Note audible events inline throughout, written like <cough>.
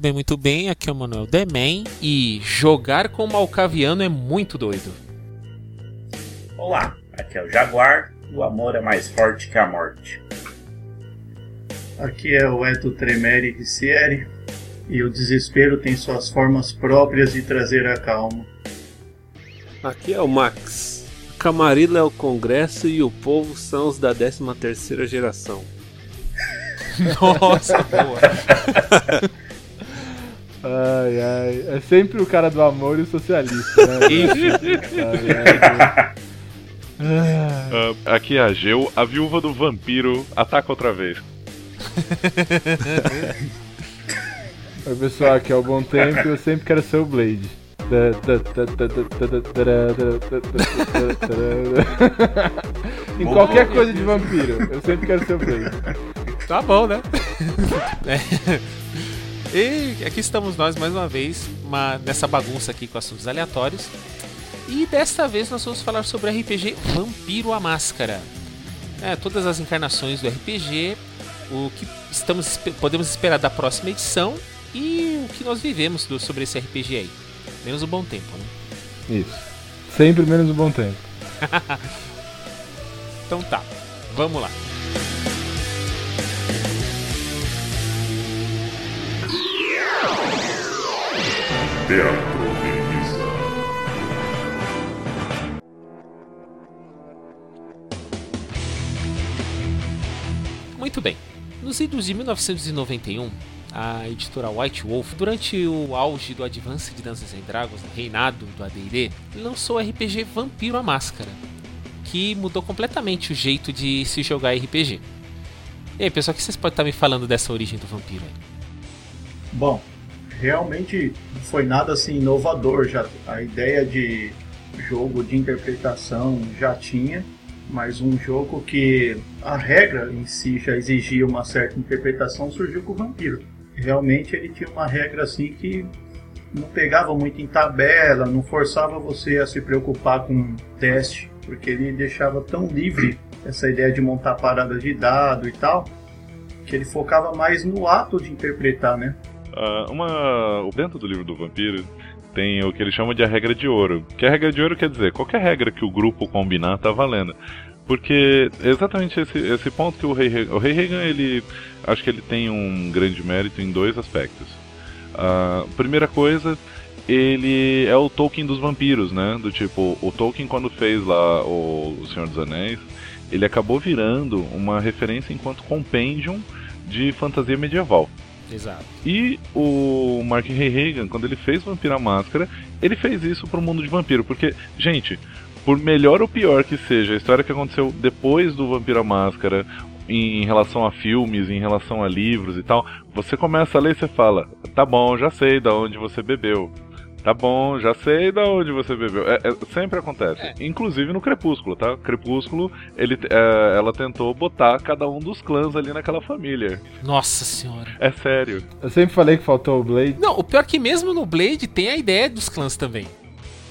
Bem, muito bem. Aqui é o Manuel Demen e jogar com o Malcaviano é muito doido. Olá, aqui é o Jaguar. O amor é mais forte que a morte. Aqui é o Eto Tremere Ricieri e o desespero tem suas formas próprias de trazer a calma. Aqui é o Max. Camarilla é o Congresso e o povo são os da 13 terceira geração. <laughs> Nossa, boa. <laughs> Ai, ai. É sempre o cara do amor e o socialista, né? Ai, ai, Ah, aqui é a Geu, a viúva do vampiro ataca outra vez. Oi, pessoal, aqui é o Bom Tempo e eu sempre quero ser o Blade. em qualquer coisa de vampiro, eu sempre quero ser o Blade. Tá bom, né? É. E aqui estamos nós mais uma vez uma, nessa bagunça aqui com assuntos aleatórios. E desta vez nós vamos falar sobre o RPG Vampiro a Máscara. É, todas as encarnações do RPG, o que estamos, podemos esperar da próxima edição e o que nós vivemos do, sobre esse RPG aí. Menos o bom tempo, né? Isso. Sempre menos o bom tempo. <laughs> Então tá, vamos lá. Teatro. Muito bem. Nos idos de 1991, a editora White Wolf, durante o auge do Advanced Dungeons and Dragons, reinado do AD&D, lançou o RPG Vampiro a Máscara, que mudou completamente o jeito de se jogar RPG. E aí, pessoal, o que vocês podem estar me falando dessa origem do vampiro aí? Bom, realmente não foi nada assim inovador. Já a ideia de jogo de interpretação já tinha, mas um jogo que a regra em si já exigia uma certa interpretação surgiu com o Vampiro. Realmente ele tinha uma regra assim que não pegava muito em tabela, não forçava você a se preocupar com teste, porque ele deixava tão livre essa ideia de montar paradas de dado e tal, que ele focava mais no ato de interpretar, né? Ah, uma, dentro do livro do vampiro tem o que ele chama de a regra de ouro. Que a regra de ouro quer dizer qualquer regra que o grupo combinar tá valendo. Porque exatamente esse, esse ponto que o Rei Regan, o Rei Regan ele acho que ele tem um grande mérito em dois aspectos. A primeira coisa, ele é o Tolkien dos vampiros, né? Do tipo, o Tolkien quando fez lá o, o Senhor dos Anéis, ele acabou virando uma referência enquanto compendium de fantasia medieval. Exato. E o Mark Reagan, quando ele fez Vampiro à Máscara, ele fez isso pro mundo de vampiro. Porque, gente, por melhor ou pior que seja a história que aconteceu depois do Vampiro à Máscara, em relação a filmes, em relação a livros e tal, você começa a ler e você fala: tá bom, já sei da onde você bebeu. Tá bom, já sei da onde você bebeu. É, é, sempre acontece. É. Inclusive no Crepúsculo, tá? Crepúsculo, ele, é, ela tentou botar cada um dos clãs ali naquela família. Nossa senhora. É sério. Eu sempre falei que faltou o Blade. Não, o pior é que mesmo no Blade tem a ideia dos clãs também.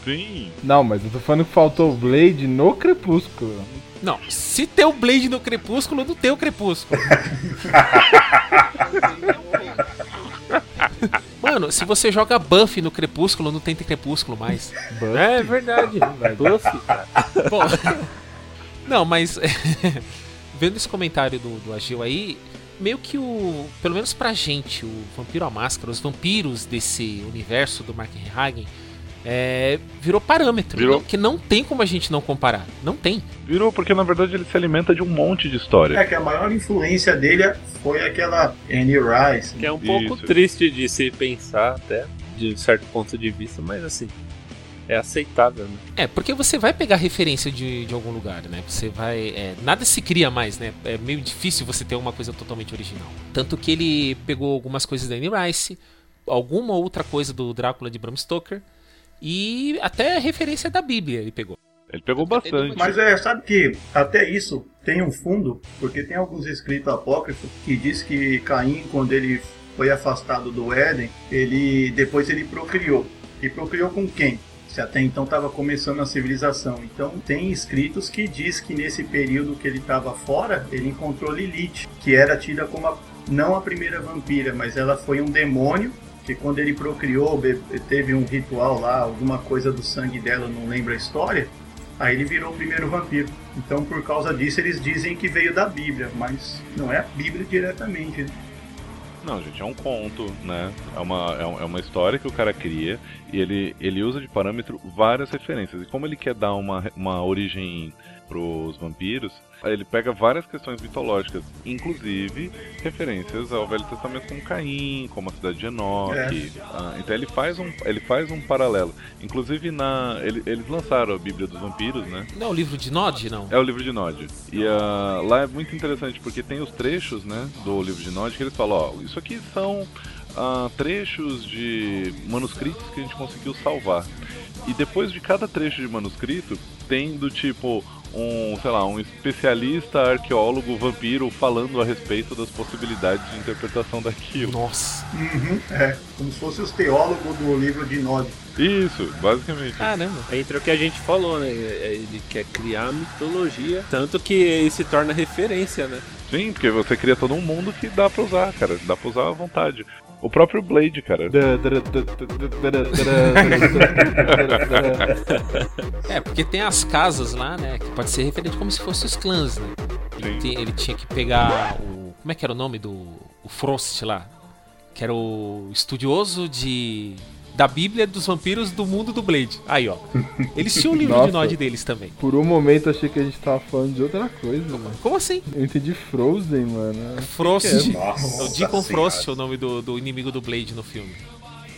Sim. Não, mas eu tô falando que faltou o Blade no Crepúsculo. Não, se tem o Blade no Crepúsculo, não tem o Crepúsculo. <laughs> Mano, se você joga buff no Crepúsculo, não tem Crepúsculo mais. É verdade. Buff, cara. Bom, <laughs> não, mas <laughs> vendo esse comentário do, do Agil aí, meio que o. Pelo menos pra gente, o Vampiro à Máscara, os vampiros desse universo do Mark Hagen, é, virou parâmetro. Virou. Não- que não tem como a gente não comparar. Não tem. Virou porque na verdade ele se alimenta de um monte de história. É que a maior influência dele foi aquela Annie Rice. Que é um pouco Isso. triste de se pensar até, de certo ponto de vista, mas assim, é aceitável, né? É, porque você vai pegar referência de, de algum lugar, né? Você vai. é, nada se cria mais, né? É meio difícil você ter uma coisa totalmente original. Tanto que ele pegou algumas coisas da Anne Rice, alguma outra coisa do Drácula de Bram Stoker e até referência da Bíblia ele pegou. Ele pegou bastante. Mas é, sabe que até isso tem um fundo, porque tem alguns escritos apócrifos que diz que Caim, quando ele foi afastado do Éden, ele depois ele procriou. E procriou com quem? Se até então estava começando a civilização. Então tem escritos que diz que nesse período que ele estava fora, ele encontrou Lilith, que era tida como a, não a primeira vampira, mas ela foi um demônio que quando ele procriou, teve um ritual lá, alguma coisa do sangue dela, não lembro a história, Aí ele virou o primeiro vampiro. Então, por causa disso, eles dizem que veio da Bíblia, mas não é a Bíblia diretamente. né? Não, gente, é um conto, né? É uma, é é uma história que o cara cria e ele, ele usa de parâmetro várias referências. E como ele quer dar uma, uma origem pros vampiros, ele pega várias questões mitológicas, inclusive referências ao Velho Testamento como Caim, como a cidade de Enoque. Ah, então ele faz, um, ele faz um paralelo. Inclusive na. ele- eles lançaram a Bíblia dos Vampiros, né? Não é o livro de Nod, não? É o livro de Nod. E ah, lá é muito interessante porque tem os trechos, né, do livro de Nod que eles falam, ó, isso aqui são ah, trechos de manuscritos que a gente conseguiu salvar. E depois de cada trecho de manuscrito, tem do tipo um, sei lá, um especialista arqueólogo vampiro falando a respeito das possibilidades de interpretação daquilo. Nossa. Uhum, é, como se fosse os teólogos do livro de Nod. Isso, basicamente. Caramba. Entre o que a gente falou, né? Ele quer criar mitologia, tanto que ele se torna referência, né? Sim, porque você cria todo um mundo que dá pra usar, cara. Dá pra usar à vontade. O próprio Blade, cara. <laughs> É, porque tem as casas lá, né? Que pode ser referente como se fossem os clãs, né? Ele, tem- ele tinha que pegar o. Como é que era o nome do. O Frost lá? Que era o estudioso de. Da Bíblia dos vampiros do mundo do Blade. Aí, ó. Eles tinham um livro de Nossa. Nod deles também. Por um momento achei que a gente tava falando de outra coisa, mano. Como assim? Eu entendi Frozen, mano. Frost. Que Nossa É o Deacon. Frost, o nome do, do inimigo do Blade no filme.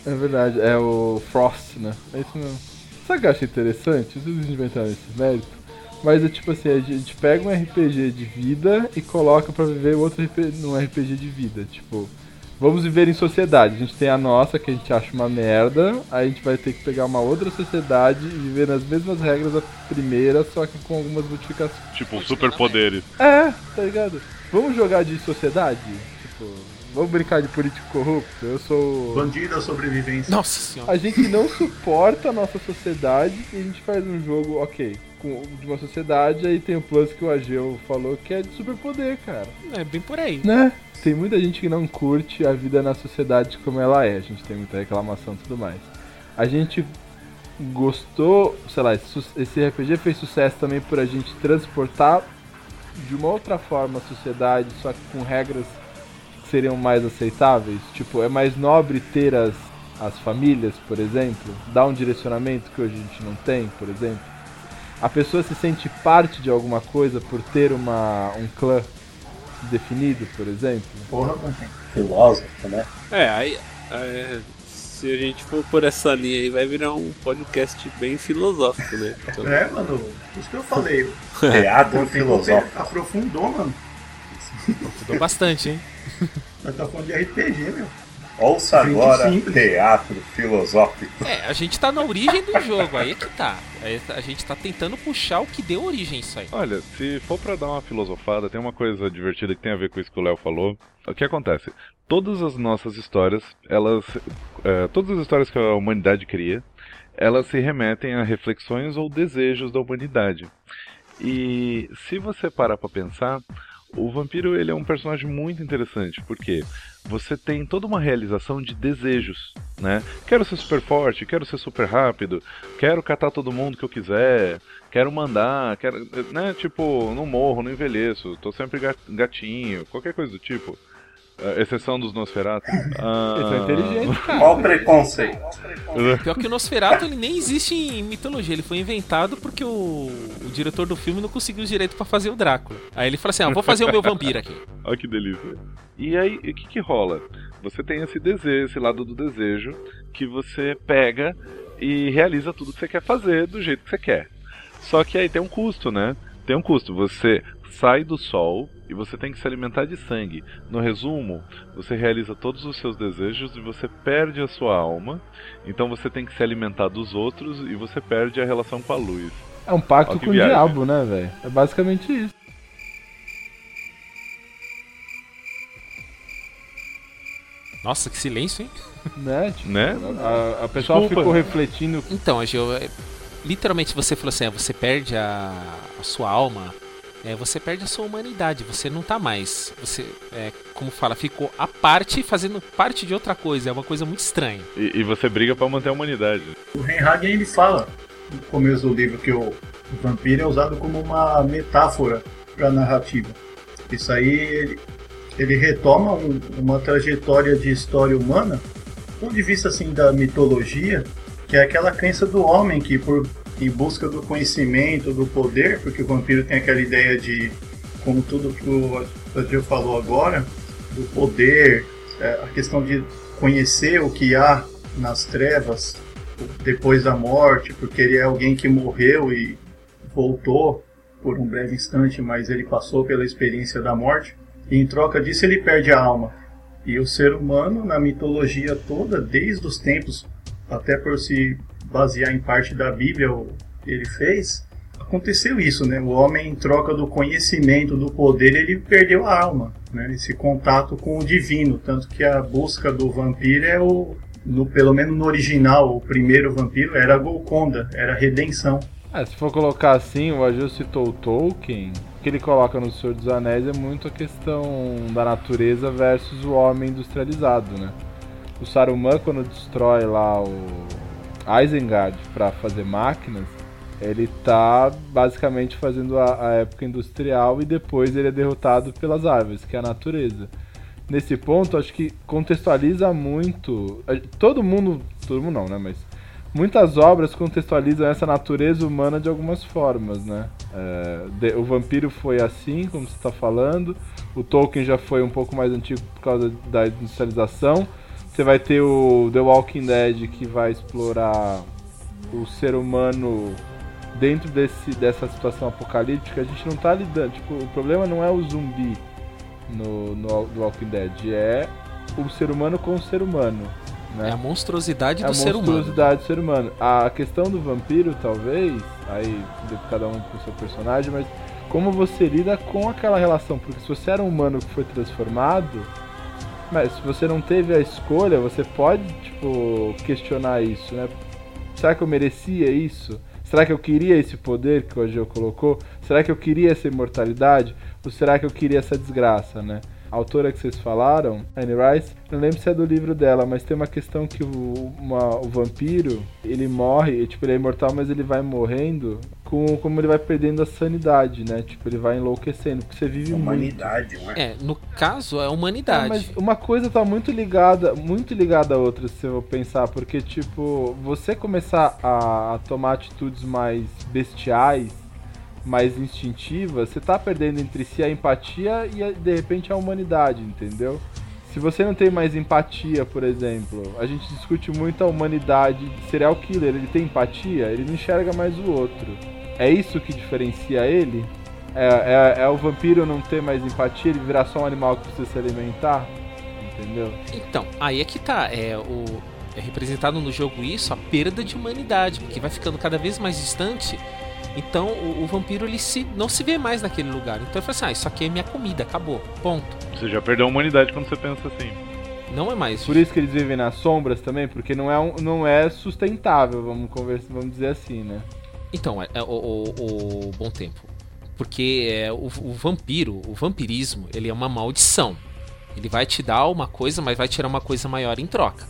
É verdade, é o Frost, né? É isso mesmo. Sabe o que eu acho interessante? Vocês inventaram esse mérito. Mas é tipo assim, a gente pega um RPG de vida e coloca pra viver outro RP, num RPG de vida. Tipo, vamos viver em sociedade. A gente tem a nossa, que a gente acha uma merda. Aí a gente vai ter que pegar uma outra sociedade e viver nas mesmas regras da primeira, só que com algumas modificações. Tipo, superpoderes. É, tá ligado? Vamos jogar de sociedade? Tipo, vamos brincar de político corrupto? Eu sou. Bandido da sobrevivência. Nossa senhora. A gente não suporta a nossa sociedade e a gente faz um jogo, ok, de uma sociedade, aí tem o plus que o Ageu falou que é de superpoder, cara. É bem por aí. Né? Tem muita gente que não curte a vida na sociedade como ela é, a gente tem muita reclamação e tudo mais. A gente gostou, sei lá, esse, RPG fez sucesso também por a gente transportar de uma outra forma a sociedade, só que com regras que seriam mais aceitáveis. Tipo, é mais nobre ter as, as famílias, por exemplo, dar um direcionamento que hoje a gente não tem, por exemplo. A pessoa se sente parte de alguma coisa por ter uma, um clã definido, por exemplo. Porra. Filósofo, né? É, aí. é, se a gente for por essa linha aí, vai virar um podcast bem filosófico, né? Então, É, mano, isso que eu falei. <laughs> Teatro filosófico. aprofundou, mano. Mudou bastante, hein? Nós tá falando de RPG, meu. Ouça agora. Teatro Filosófico. É, a gente tá na origem do jogo, aí é que tá. A gente tá tentando puxar o que deu origem a isso aí. Olha, se for pra dar uma filosofada, tem uma coisa divertida que tem a ver com isso que o Léo falou. O que acontece? Todas as nossas histórias, elas. é, todas as histórias que a humanidade cria, elas se remetem a reflexões ou desejos da humanidade. E se você parar pra pensar, o vampiro ele é um personagem muito interessante, porque você tem toda uma realização de desejos, né? Quero ser super forte, quero ser super rápido, quero catar todo mundo que eu quiser, quero mandar, quero, né? Tipo, não morro, não envelheço, tô sempre ga- gatinho, qualquer coisa do tipo. Uh, exceção dos Nosferatu. Uh... <laughs> Eles são inteligentes, cara. Qual o preconceito? <laughs> Pior que o Nosferatu ele nem existe em mitologia, ele foi inventado porque o, o diretor do filme não conseguiu o direito pra fazer o Drácula. Aí ele falou assim: ah, vou fazer o meu vampiro aqui. <laughs> Olha que delícia. E aí, o que que rola? Você tem esse desejo, esse lado do desejo, que você pega e realiza tudo que você quer fazer do jeito que você quer. Só que aí tem um custo, né? Tem um custo. Você sai do sol e você tem que se alimentar de sangue. No resumo, você realiza todos os seus desejos e você perde a sua alma. Então você tem que se alimentar dos outros e você perde a relação com a luz. É um pacto com viagem. o diabo, né, velho? É basicamente isso. Nossa, que silêncio, hein? <laughs> Né? Tipo, Né? a, a pessoa Desculpa. ficou refletindo. Então, Agil, é, literalmente você falou assim: é, você perde a, a sua alma, é, você perde a sua humanidade, você não tá mais. Você, é, como fala, ficou à parte fazendo parte de outra coisa, é uma coisa muito estranha. E, e você briga pra manter a humanidade. O Reinhagen ele fala no começo do livro que o, o vampiro é usado como uma metáfora para a narrativa. Isso aí ele, ele retoma um- uma trajetória de história humana, do ponto de vista assim da mitologia, que é aquela crença do homem que por em busca do conhecimento, do poder, porque o vampiro tem aquela ideia de como tudo que o Adil falou agora, do poder, é, a questão de conhecer o que há nas trevas depois da morte, porque ele é alguém que morreu e voltou por um breve instante, mas ele passou pela experiência da morte, e em troca disso ele perde a alma. E o ser humano, na mitologia toda, desde os tempos, até por se basear em parte da Bíblia, ele fez, aconteceu isso, né? O homem, em troca do conhecimento, do poder, ele perdeu a alma, né? Esse contato com o divino, tanto que a busca do vampiro é o, no, pelo menos no original, o primeiro vampiro era Golconda, era redenção. Ah, se for colocar assim, o Agil citou Tolkien. O que ele coloca no Senhor dos Anéis é muito a questão da natureza versus o homem industrializado, né? O Saruman, quando destrói lá o Isengard para fazer máquinas, ele tá basicamente fazendo a, a época industrial e depois ele é derrotado pelas árvores, que é a natureza. Nesse ponto, acho que contextualiza muito. a- Todo mundo. Todo mundo não, né? Mas muitas obras contextualizam essa natureza humana de algumas formas, né? É, de- o vampiro foi assim, como você está falando. O Tolkien já foi um pouco mais antigo por causa da industrialização. Você vai ter o The Walking Dead que vai explorar o ser humano dentro desse, dessa situação apocalíptica. A gente não tá lidando. Tipo, o problema não é o zumbi no, no The Walking Dead, é o ser humano com o ser humano. Né? É a monstruosidade É a do ser humano. monstruosidade do ser humano. A questão do vampiro, talvez, aí de cada um com o seu personagem, mas como você lida com aquela relação. Porque se você era um humano que foi transformado, mas se você não teve a escolha, você pode, tipo, questionar isso, né? Será que eu merecia isso? Será que eu queria esse poder que o Ageu colocou? Será que eu queria essa imortalidade? Ou será que eu queria essa desgraça, né? A autora que vocês falaram, Anne Rice, não lembro se é do livro dela, mas tem uma questão que o, uma- o vampiro, ele morre, tipo, ele é imortal, mas ele vai morrendo com como ele vai perdendo a sanidade, né? Tipo, ele vai enlouquecendo, porque você vive muito. Humanidade, não é? No caso, é a É, humanidade. mas uma coisa tá muito ligada, muito ligada à outra, se eu pensar, porque tipo, você começar a, a tomar atitudes mais bestiais, mais instintivas, você tá perdendo entre si a empatia e de repente a humanidade, entendeu? Se você não tem mais empatia, por exemplo, a gente discute muito a humanidade. Serial killer, ele tem empatia, ele não enxerga mais o outro. É isso que diferencia ele? É, é, é o vampiro não ter mais empatia, ele virar só um animal que precisa se alimentar? Entendeu? Então, aí é que tá. É, o, é representado no jogo isso, a perda de humanidade, porque vai ficando cada vez mais distante. Então o, o vampiro ele se, não se vê mais naquele lugar. Então ele fala assim: ah, isso aqui é minha comida, acabou. Ponto. Você já perdeu a humanidade quando você pensa assim. Não é mais. Por isso que eles vivem nas sombras também, porque não é, um- não é sustentável, vamos, conversar, vamos dizer assim, né? Então, é, é o, o- o bom tempo. Porque é, o, o vampiro, o vampirismo, ele é uma maldição. Ele vai te dar uma coisa, mas vai tirar uma coisa maior em troca.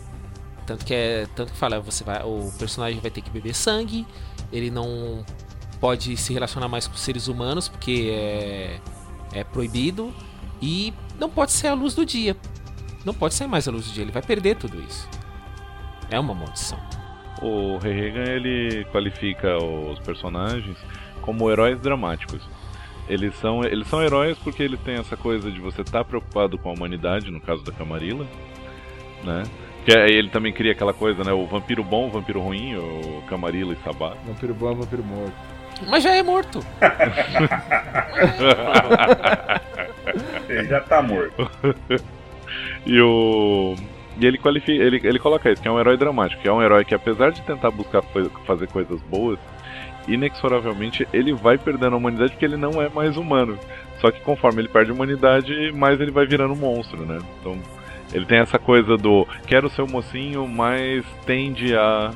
Tanto que é, tanto que fala, você vai, o personagem vai ter que beber sangue, ele não pode se relacionar mais com seres humanos porque é, é proibido E não pode ser a luz do dia. Não pode ser mais a luz do dia, ele vai perder tudo isso. É uma maldição. O Reagan ele qualifica os personagens como heróis dramáticos. Eles são, eles são heróis porque eles têm essa coisa de você estar preocupado com a humanidade, no caso da Camarilla, né? Que aí ele também cria aquela coisa, né? O vampiro bom, o vampiro ruim, o Camarilla e Sabá. Vampiro bom é vampiro morto. Mas já é morto. <laughs> Ele já tá morto. E o. E ele qualifica, ele, ele coloca isso, que é um herói dramático, que é um herói que apesar de tentar buscar fazer coisas boas, inexoravelmente ele vai perdendo a humanidade porque ele não é mais humano. Só que conforme ele perde a humanidade, mais ele vai virando um monstro, né? Então ele tem essa coisa do quero ser o mocinho, mas tende a,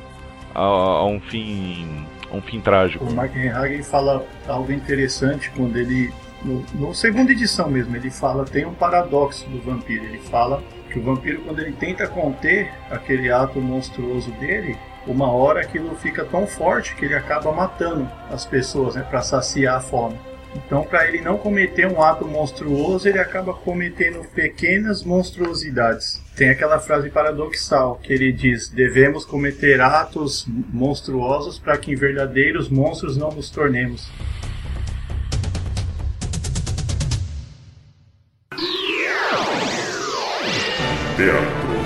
a, a um fim. Um fim trágico. O Mark Hagen fala algo interessante quando ele. No, no segunda edição mesmo, ele fala, tem um paradoxo do vampiro. Ele fala que o vampiro, quando ele tenta conter aquele ato monstruoso dele, uma hora aquilo fica tão forte que ele acaba matando as pessoas, né, para saciar a fome. Então, para ele não cometer um ato monstruoso, ele acaba cometendo pequenas monstruosidades. Tem aquela frase paradoxal que ele diz: devemos cometer atos monstruosos para que em verdadeiros monstros não nos tornemos. Teatro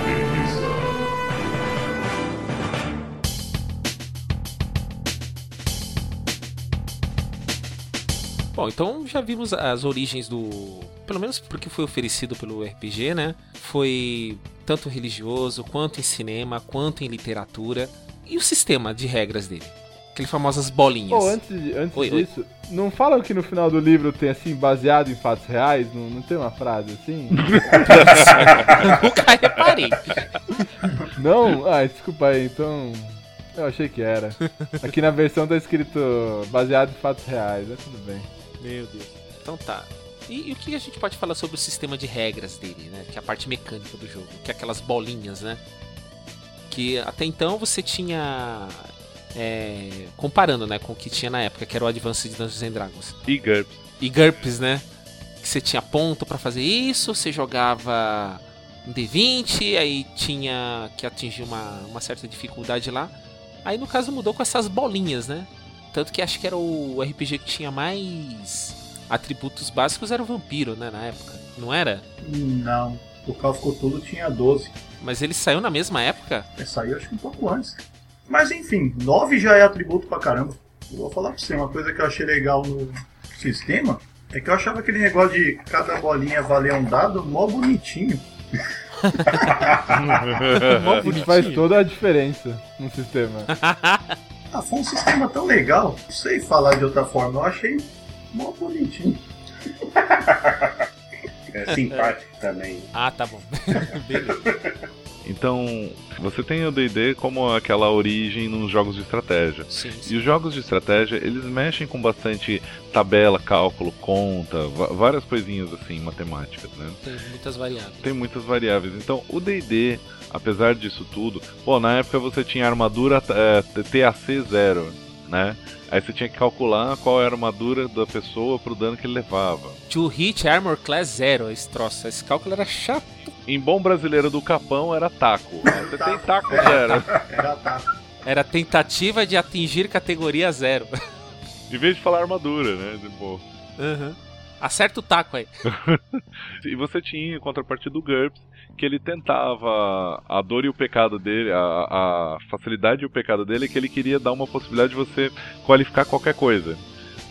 Bom, então já vimos as origens do. Pelo menos porque foi oferecido pelo RPG, né? Foi tanto religioso, quanto em cinema, quanto em literatura. E o sistema de regras dele? Aquelas famosas bolinhas. Pô, antes, de- antes Oi, oi. disso, não falam que no final do livro tem assim, baseado em fatos reais? Não, não tem uma frase assim? <laughs> Nunca reparei. não? Ah, desculpa aí, então. Eu achei que era. Aqui na versão tá escrito baseado em fatos reais, é tudo bem. Meu Deus. Então tá. E, e o que a gente pode falar sobre o sistema de regras dele, né? Que é a parte mecânica do jogo, que é aquelas bolinhas, né? Que até então você tinha. é, comparando, né, com o que tinha na época, que era o Advanced Dungeons and Dragons. E GURPS. E GURPS, né? Que você tinha ponto pra fazer isso, você jogava um D20, aí tinha que atingir uma, uma certa dificuldade lá. Aí no caso mudou com essas bolinhas, né? Tanto que acho que era o RPG que tinha mais atributos básicos era o vampiro, né, na época. Não era? Não, o Call of Cthulhu tinha 12. Mas ele saiu na mesma época? Essa aí eu acho que um pouco antes. Mas enfim, 9 já é atributo pra caramba. Eu vou falar pra você, uma coisa que eu achei legal no sistema é que eu achava aquele negócio de cada bolinha valer um dado mó bonitinho. <laughs> <laughs> Mó Isso bonitinho. faz toda a diferença no sistema. <laughs> Ah, foi um sistema tão legal, não sei falar de outra forma, eu achei mó bonitinho. <laughs> É simpático também. Ah, tá bom. <laughs> Beleza. Então, você tem o D&D como aquela origem nos jogos de estratégia. Sim, E sim. os jogos de estratégia, eles mexem com bastante tabela, cálculo, conta, várias coisinhas assim, matemáticas, né? Tem muitas variáveis. Tem muitas variáveis. Então, o D&D, apesar disso tudo, pô, na época você tinha armadura é, TAC 0, né? Aí você tinha que calcular qual era a armadura da pessoa pro dano que ele levava. To hit armor class 0, esse troço. Esse cálculo era chato. Em bom brasileiro do Capão era taco. <laughs> Você tem taco zero. Era tá. Era tentativa de atingir categoria 0. <laughs> Em vez de falar armadura, né? Tipo, Uhum. Acerta o taco aí. <laughs> E você tinha em contrapartida do GURPS, que ele tentava a dor e o pecado dele, a, a facilidade e o pecado dele, é que ele queria dar uma possibilidade de você qualificar qualquer coisa.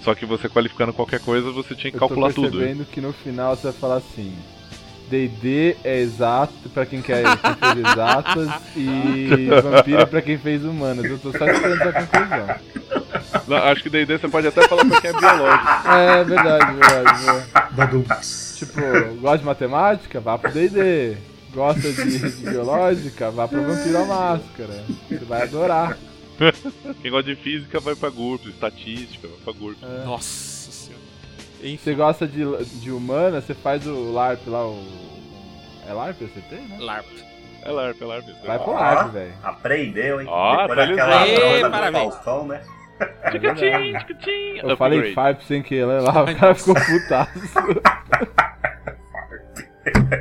Só que você qualificando qualquer coisa, você tinha que Eu tô calcular tudo. percebendo que no final você vai falar assim. D&D é exato pra quem quer quem fez exatas e <laughs> vampiro é pra quem fez humanas. Eu tô só esperando essa conclusão. Não, acho que D&D você pode até falar pra quem é biológico. <laughs> É verdade, verdade. Badums. Tipo, gosta de matemática? Vá pro D&D. Gosta de, de biológica? Vá pro Vampiro à Máscara. Você vai adorar. Quem gosta de física vai pra GURPS, estatística vai pra GURPS. É. Nossa senhora. Você Enfim, gosta de, de humana, você faz o LARP lá, o... É LARP você tem, né? LARP. É LARP, é LARP. Vai pro. LARP, velho. Aprendeu, hein? Ó, Depois atualizou. daquela do. Faustão, né? É verdade. Eu Upgrade. falei FARP sem querer lá, o cara ficou putaço. <laughs>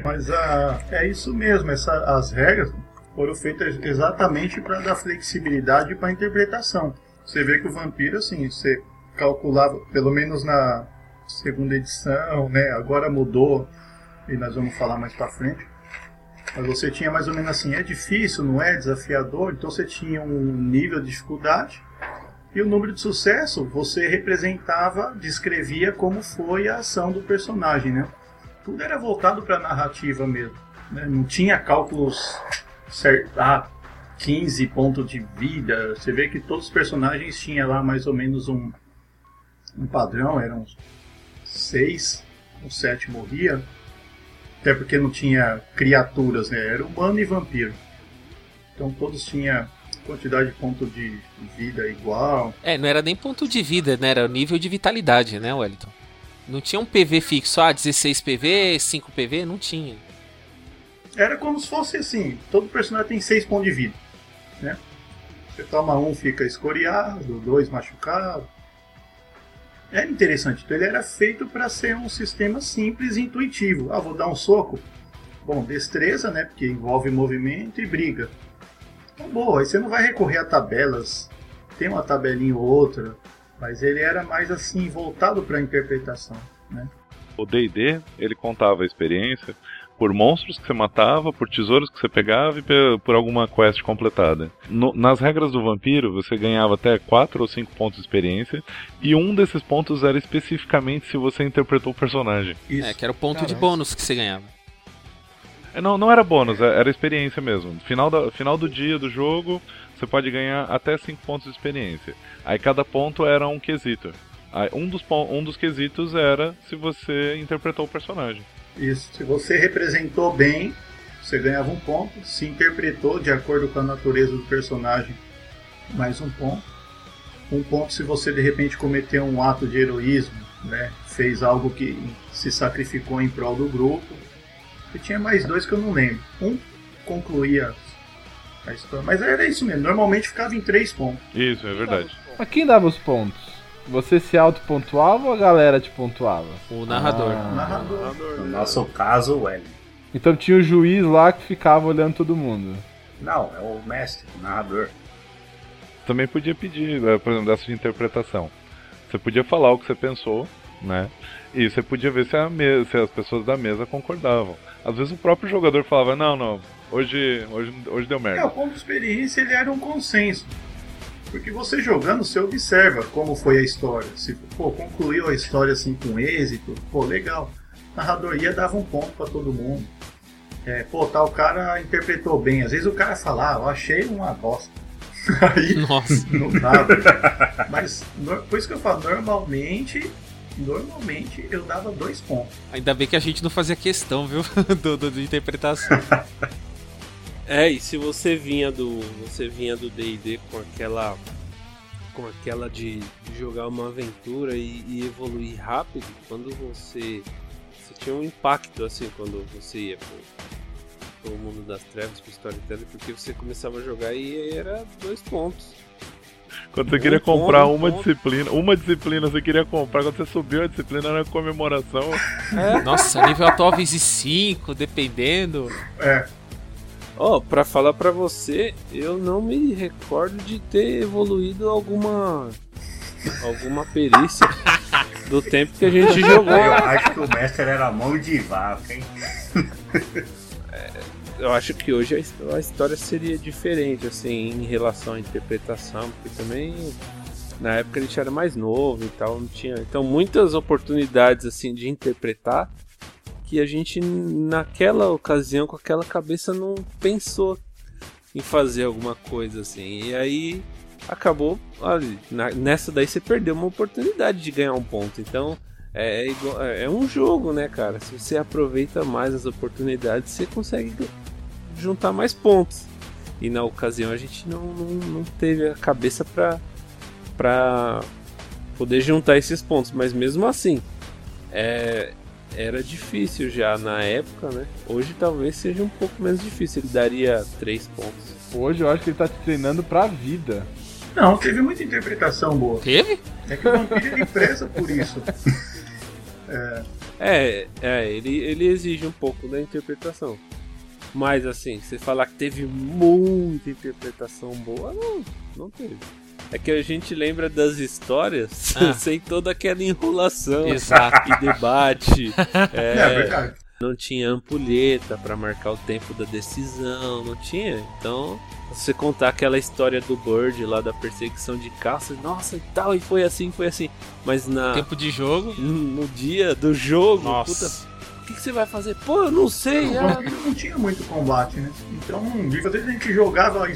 Mas ah, é isso mesmo, essa, as regras foram feitas exatamente para dar flexibilidade para a interpretação. Você vê que o vampiro, assim, você calculava, pelo menos na segunda edição, né? Agora mudou e nós vamos falar mais para frente. Mas você tinha mais ou menos assim, é difícil, não é desafiador, então você tinha um nível de dificuldade e o número de sucesso você representava, descrevia como foi a ação do personagem, né? Tudo era voltado para a narrativa mesmo, né? Não tinha cálculos certos, ah, 15 pontos de vida. Você vê que todos os personagens tinham lá mais ou menos um, um padrão, eram seis, o sete morria. Até porque não tinha criaturas, né? Era humano e vampiro. Então todos tinham quantidade de ponto de vida igual. É, não era nem ponto de vida, né? Era o nível de vitalidade, né, Wellington? Não tinha um PV fixo, ah, 16 PV, 5 PV, não tinha. Era como se fosse assim, todo personagem tem 6 pontos de vida, né? Você toma um, fica escoriado, dois machucado. Era interessante, então ele era feito para ser um sistema simples e intuitivo. Ah, vou dar um soco. Bom, destreza, né? Porque envolve movimento e briga. Então, boa, aí você não vai recorrer a tabelas. Tem uma tabelinha ou outra, mas ele era mais assim voltado para a interpretação, né? O D&D, ele contava a experiência por monstros que você matava, por tesouros que você pegava e por alguma quest completada. No- nas regras do vampiro, você ganhava até 4 ou 5 pontos de experiência, e um desses pontos era especificamente se você interpretou o personagem. Isso. É, que era o ponto de Caramba. bônus que você ganhava. É, Não, não era bônus, é- era experiência mesmo. Final, da, final do dia do jogo, você pode ganhar até 5 pontos de experiência. Aí cada ponto era um quesito. Aí, um, dos, um dos quesitos era se você interpretou o personagem. Isso. Se você representou bem, você ganhava um ponto. Se interpretou de acordo com a natureza do personagem, mais um ponto. Um ponto se você de repente cometeu um ato de heroísmo, né? Fez algo que se sacrificou em prol do grupo. E tinha mais dois que eu não lembro. Um concluía a história. Mas era isso mesmo. Normalmente ficava em três pontos. Isso, é verdade. Mas quem dava os pontos? Você se auto-pontuava ou a galera te pontuava? O narrador. Ah. Narrador. No nosso caso, o L. Então tinha o juiz lá que ficava olhando todo mundo. Não, é o mestre, o narrador. Também podia pedir, eh, por exemplo, dessa de interpretação. Você podia falar o que você pensou, né? E você podia ver se, me- se as pessoas da mesa concordavam. Às vezes o próprio jogador falava, não, não, hoje, hoje, hoje deu É, o merda. ponto de experiência ele era um consenso. Porque você jogando, você observa como foi a história. Se pô, concluiu a história assim com êxito, pô, legal. O narrador ia dava um ponto pra todo mundo. É, pô, tal cara interpretou bem. Às vezes o cara fala, ah, eu achei uma bosta. <laughs> Aí Nossa. não dava. Mas no- por isso que eu falo, normalmente, normalmente eu dava dois pontos. Ainda bem que a gente não fazia questão, viu? <laughs> do, do- de interpretação. <laughs> É, e se você vinha do. Você vinha do D&D com aquela. Com aquela de, jogar uma aventura e, e evoluir rápido, quando você. Você tinha um impacto assim quando você ia pro, pro mundo das trevas, pro storytelling, porque você começava a jogar e era dois pontos. Quando você um queria ponto, comprar um uma ponto. disciplina, uma disciplina você queria comprar, quando você subiu a disciplina era comemoração. Nossa, nível atual vezes 5, dependendo. É, Ó, pra falar pra você, eu não me recordo de ter evoluído alguma. alguma perícia do tempo que a gente jogou. Eu acho que o mestre era mão de vaca, hein? <laughs> Eu acho que hoje a his- a história seria diferente, assim, em relação à interpretação, porque também na época a gente era mais novo e tal, não tinha. Então muitas oportunidades assim de interpretar que a gente naquela ocasião com aquela cabeça não pensou em fazer alguma coisa assim. E aí acabou na- nessa daí você perdeu uma oportunidade de ganhar um ponto. Então é, é igual- é- é um jogo, né, cara? Se você aproveita mais as oportunidades, você consegue juntar mais pontos. E na ocasião a gente não, não, não teve a cabeça pra, pra poder juntar esses pontos. Mas mesmo assim, é, era difícil já na época, né? Hoje talvez seja um pouco menos difícil. Ele daria três pontos. Hoje eu acho que ele tá te treinando pra vida. não, teve muita interpretação boa. Teve? É que o vampiro ele preza por isso. É, <laughs> É, é ele, ele exige um pouco da interpretação. Mas assim, você falar que teve muita interpretação boa, não, não teve. É que a gente lembra das histórias Ah. <laughs> sem toda aquela enrolação Exato. e debate. <laughs> É, É, verdade. não tinha ampulheta pra marcar o tempo da decisão, não tinha. Então, você contar aquela história do Bird lá da perseguição de caça, nossa e tal, e foi assim, foi assim. Mas na Tempo de jogo. no dia do jogo, Nossa. puta, que, que você vai fazer? Pô, eu não sei. O ah, Vampiro não tinha muito combate, né? Então, muitas vezes a gente jogava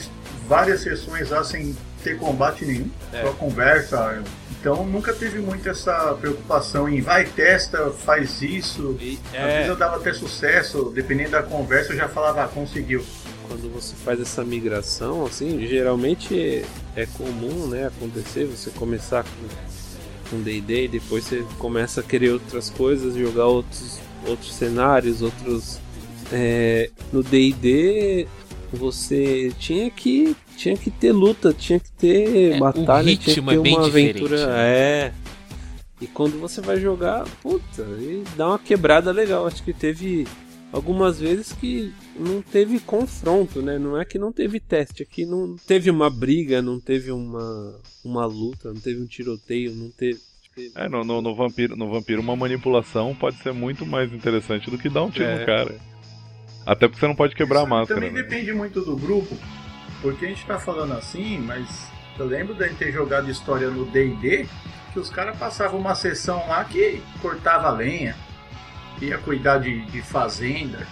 várias sessões lá sem ter combate nenhum, É. só conversa. Então, nunca teve muito essa preocupação em vai, testa, faz isso. e- Às vezes é, eu dava até sucesso, dependendo da conversa, eu já falava, ah, conseguiu. quando você faz essa migração, assim, geralmente é comum, né, acontecer você começar com com D&D e depois você começa a querer outras coisas, jogar outros outros cenários, outros é, no D&D você tinha que tinha que ter luta, tinha que ter É, batalha, tinha que ritmo ter é uma aventura, né? é. E quando você vai jogar, puta, e dá uma quebrada legal. Acho que teve algumas vezes que não teve confronto, né? Não é que não teve teste, é que não teve uma briga, não teve uma, uma luta, não teve um tiroteio, não teve. É, no, no, no vampiro, no vampiro uma manipulação pode ser muito mais interessante do que dar um tiro É. no cara. Até porque você não pode quebrar a Isso máscara. Também né? depende muito do grupo, porque a gente tá falando assim, mas eu lembro de ter jogado história no D&D, que os caras passavam uma sessão lá que cortava lenha, ia cuidar de, de fazenda.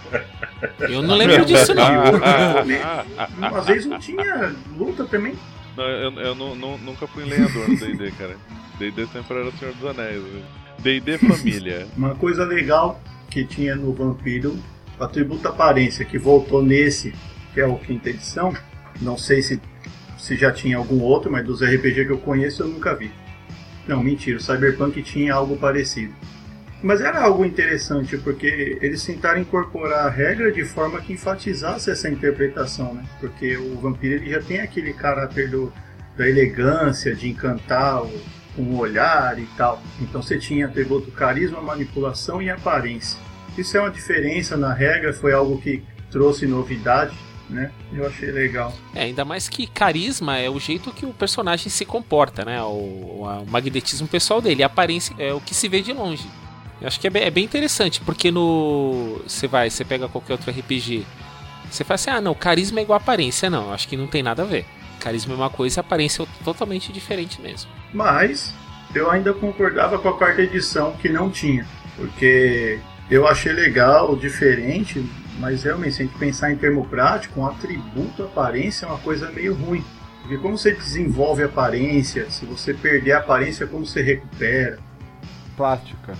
Eu não lembro disso, não. Às vezes não tinha luta também. Não, eu, eu nu- nu- nunca fui lenhador no D&D, cara. D&D sempre era Senhor dos Anéis. né? D&D família. <laughs> Uma coisa legal que tinha no Vampiro, o atributo aparência, que voltou nesse, que é o quinta edição. Não sei se, se já tinha algum outro, mas dos RPG que eu conheço eu nunca vi. Não, mentira, o Cyberpunk tinha algo parecido. Mas era algo interessante, porque eles tentaram incorporar a regra de forma que enfatizasse essa interpretação, né? Porque o vampiro ele já tem aquele caráter do, da elegância, de encantar o, com o olhar e tal. Então você tinha atributo carisma, manipulação e aparência. Isso é uma diferença na regra, foi algo que trouxe novidade, né? Eu achei legal. É, ainda mais que carisma é o jeito que o personagem se comporta, né? O, o magnetismo pessoal dele. A aparência é o que se vê de longe. Eu acho que é bem, é bem interessante, porque no. Você vai, você pega qualquer outro RPG. Você fala assim, ah não, carisma é igual aparência. Não, acho que não tem nada a ver. Carisma é uma coisa, aparência é totalmente diferente mesmo. Mas eu ainda concordava com a quarta edição que não tinha, porque eu achei legal, diferente, mas realmente se a gente pensar em termo prático, um atributo aparência é uma coisa meio ruim. Porque como você desenvolve aparência, se você perder a aparência, como você recupera? Plástica.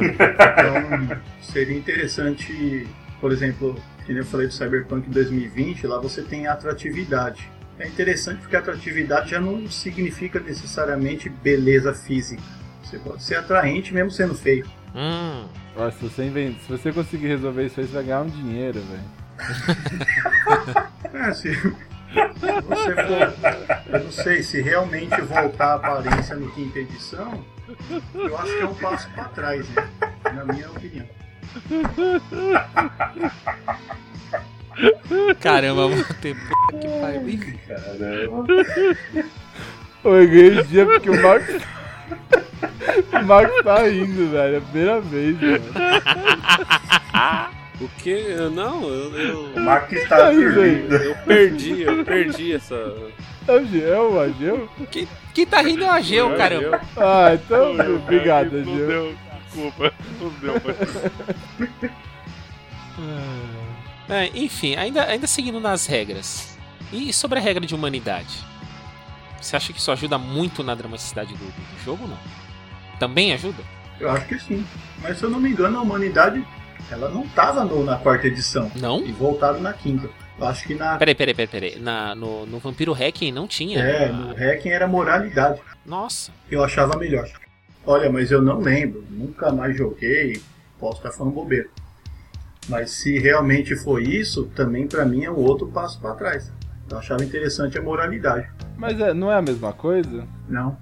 Então, seria interessante, por exemplo, que nem eu falei do Cyberpunk 2020, lá você tem atratividade. É interessante porque atratividade já não significa necessariamente beleza física. Você pode ser atraente mesmo sendo feio. Hum. Se, você invent... se você conseguir resolver isso aí, você vai ganhar um dinheiro, velho. <laughs> É, se você for, eu não sei, se realmente voltar a aparência no quinta edição, eu acho que é um passo para trás, né? Na minha opinião. Caramba, vou ter puta que pariu. Ô, Eu ganhei o dia porque o Marcos. <laughs> o Marcos tá rindo, velho. É a primeira vez, mano. O que? Não, eu, eu, O Marco está Aí, dormindo. eu perdi, eu perdi essa. É o Gel, o Ageu? Quem, quem tá rindo é o Ageu, caramba. Ah, então, obrigado, Não Ageu. deu, desculpa. Não deu, mas... É, enfim, ainda, ainda seguindo nas regras. E sobre a regra de humanidade? Você acha que isso ajuda muito na dramaticidade do, do jogo ou não? Também ajuda? Eu acho que sim. Mas se eu não me engano, a humanidade ela não estava na quarta edição. Não? E voltaram na quinta. Eu acho que na. Peraí, peraí, peraí, peraí. Na, no, no Vampiro Hacking não tinha. É, no Hacking era moralidade. Nossa. Eu achava melhor. Olha, mas eu não lembro. Nunca mais joguei. Posso estar falando bobeira. Mas se realmente foi isso, também pra mim é o outro passo para trás. Eu achava interessante a moralidade. Mas é, não é a mesma coisa? Não.